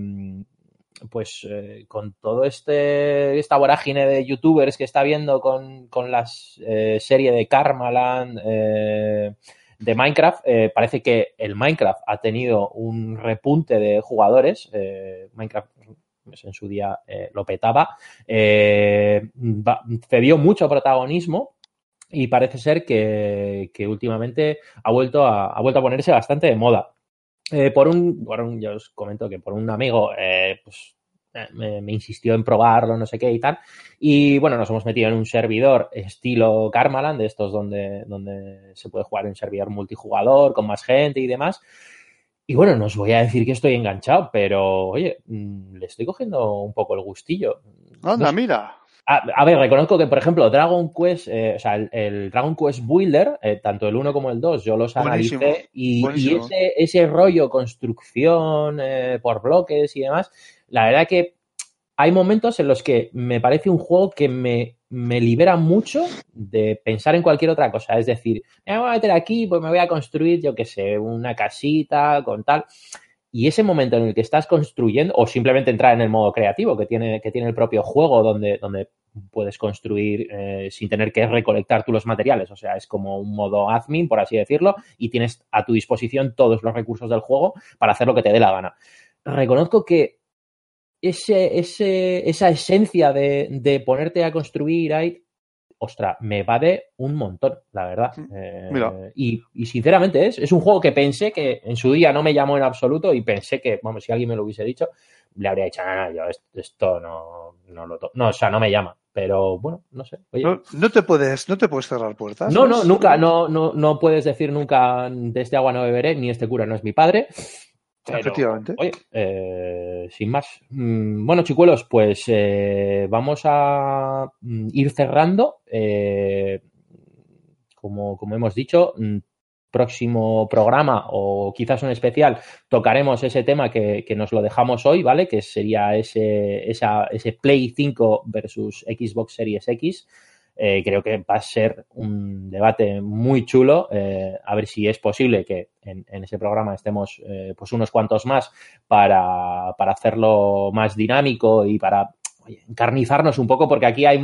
pues eh, con todo este esta vorágine de youtubers que está viendo con, con la eh, serie de Karmaland eh, de Minecraft, eh, parece que el Minecraft ha tenido un repunte de jugadores. Minecraft pues, en su día lo petaba, cedió mucho protagonismo y parece ser que, que últimamente ha vuelto a, ha vuelto a ponerse bastante de moda. Eh, por, un, yo os comento que por un amigo, eh, pues eh, me, me insistió en probarlo, no sé qué y tal. Y bueno, nos hemos metido en un servidor estilo Karmaland, de estos donde, donde se puede jugar en servidor multijugador, con más gente y demás. Y bueno, no os voy a decir que estoy enganchado, pero oye, mm, le estoy cogiendo un poco el gustillo. No Anda, sé. mira. A, a ver, reconozco que, por ejemplo, Dragon Quest, eh, o sea, el, el Dragon Quest Builder, eh, tanto el 1 como el 2, yo los analicé y, y buenísimo. ese, ese rollo construcción eh, por bloques y demás, la verdad que hay momentos en los que me parece un juego que me, me libera mucho de pensar en cualquier otra cosa. Es decir, me voy a meter aquí, pues me voy a construir, yo qué sé, una casita con tal. Y ese momento en el que estás construyendo, o simplemente entrar en el modo creativo que tiene, que tiene el propio juego, donde, donde puedes construir eh, sin tener que recolectar tú los materiales. O sea, es como un modo admin, por así decirlo, y tienes a tu disposición todos los recursos del juego para hacer lo que te dé la gana. Reconozco que ese, ese, esa esencia de, de ponerte a construir ostra, me va de un montón, la verdad. Eh, Mira. y, y sinceramente es, es un juego que pensé que en su día no me llamó en absoluto y pensé que, vamos, si alguien me lo hubiese dicho, le habría dicho, no, no, yo esto, no, no lo to no, o sea, no me llama. Pero bueno, no sé. Oye, No, no te puedes, no te puedes cerrar puertas. no, no, nunca, no, no, no puedes decir nunca de este agua no beberé, ni este cura no es mi padre. Pero, Efectivamente. Oye, eh, sin más. Mm, Bueno, chicuelos, pues eh, vamos a mm, ir cerrando. Eh, como, como hemos dicho, mm, próximo programa o quizás un especial tocaremos ese tema que, que nos lo dejamos hoy, ¿vale? Que sería ese, esa, ese Play 5 versus Xbox Series X. Eh, creo que va a ser un debate muy chulo. Eh, a ver si es posible que en, ese programa estemos eh, pues unos cuantos más para, para, hacerlo más dinámico y para encarnizarnos un poco, porque aquí hay,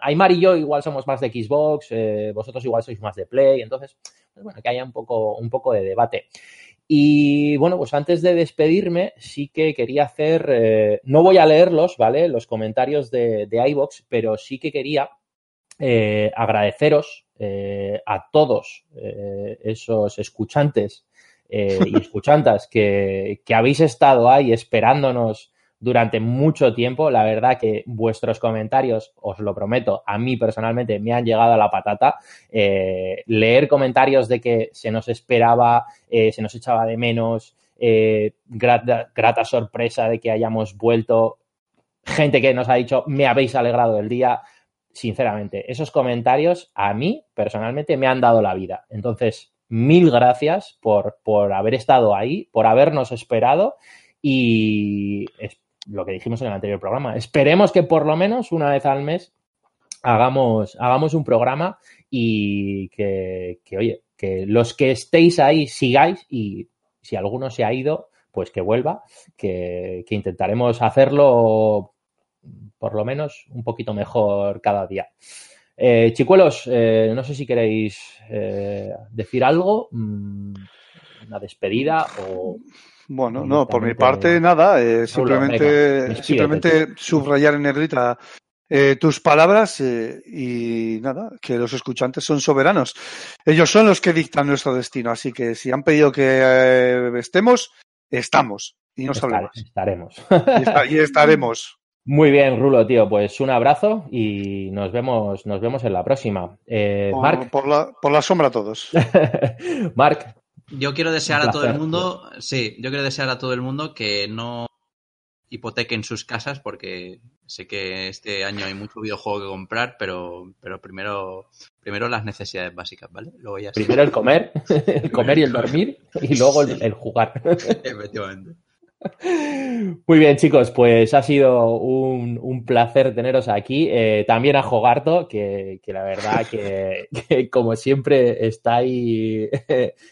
Aymar y yo igual somos más de Xbox, vosotros igual sois más de Play, entonces, pues bueno, que haya un poco, un poco de debate. Y bueno, pues antes de despedirme, sí que quería hacer, no voy a leerlos, ¿vale? Los comentarios de, de pero sí que quería eh, agradeceros eh, a todos eh, esos escuchantes y escuchantas que, que, habéis estado ahí esperándonos durante mucho tiempo. La verdad que vuestros comentarios, os lo prometo, a mí personalmente me han llegado a la patata. Eh, leer comentarios de que se nos esperaba, eh, se nos echaba de menos, eh, grata, grata, sorpresa de que hayamos vuelto, gente que nos ha dicho, me habéis alegrado el día. Sinceramente, esos comentarios a mí personalmente me han dado la vida. Entonces, mil gracias por, por haber estado ahí, por habernos esperado y lo que dijimos en el anterior programa. Esperemos que por lo menos una vez al mes hagamos, hagamos un programa y que, que, oye, que los que estéis ahí sigáis y si alguno se ha ido, pues que vuelva, que intentaremos hacerlo por lo menos un poquito mejor cada día. Eh, chicuelos, eh, no sé si queréis eh, decir algo, mmm, una despedida o bueno, no, por mi parte nada, simplemente, venga, simplemente subrayar en negrita eh, tus palabras eh, y nada, que los escuchantes son soberanos. Ellos son los que dictan nuestro destino, así que si han pedido que eh, estemos, estamos y no Estar, Estaremos. Y estaremos. Muy bien, Rulo, tío. Pues un abrazo y nos vemos, nos vemos en la próxima. Eh, por, Marc. Por la, por la sombra a todos. Marc, yo quiero desear a todo el mundo, sí, yo quiero desear a todo el mundo que no hipotequen sus casas porque sé que este año hay mucho videojuego que comprar, pero, pero primero, primero las necesidades básicas, ¿vale? Luego ya primero el comer, el comer y el dormir y luego el, el jugar. Efectivamente. Muy bien, chicos, pues ha sido un, placer teneros aquí. Eh, también a Jogarto, que, que la verdad que, que, como siempre está ahí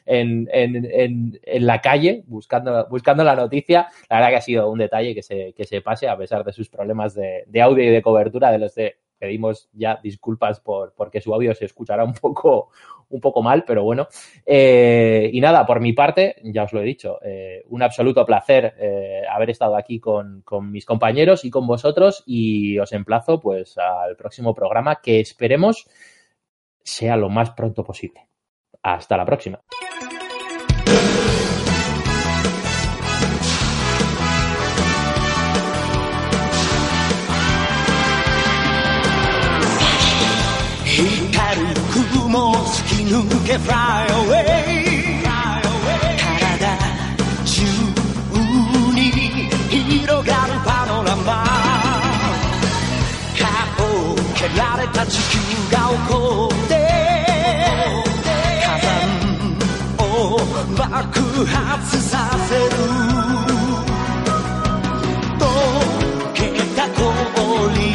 en, en, en, la calle buscando, buscando la noticia. La verdad que ha sido un detalle que se, que se pase a pesar de sus problemas de, audio y de cobertura de los de pedimos ya disculpas por porque su audio se escuchará un poco, un poco mal, pero bueno. Eh, y nada, por mi parte, ya os lo he dicho, eh, un absoluto placer eh, haber estado aquí con, con, mis compañeros y con vosotros y os emplazo pues al próximo programa que esperemos sea lo más pronto posible. Hasta la próxima. Nuke fly away 体中に広がるパノラマ。顔を蹴られた地球が起こって。火山を爆発させる。溶けた氷。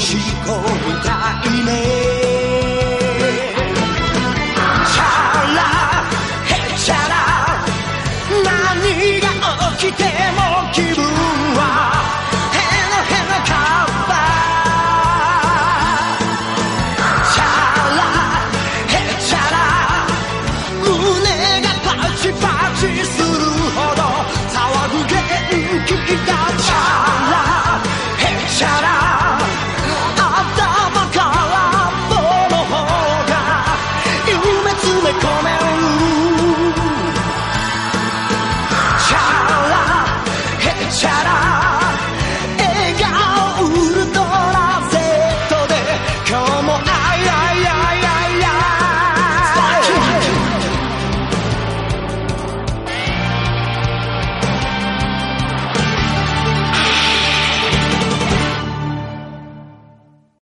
she go and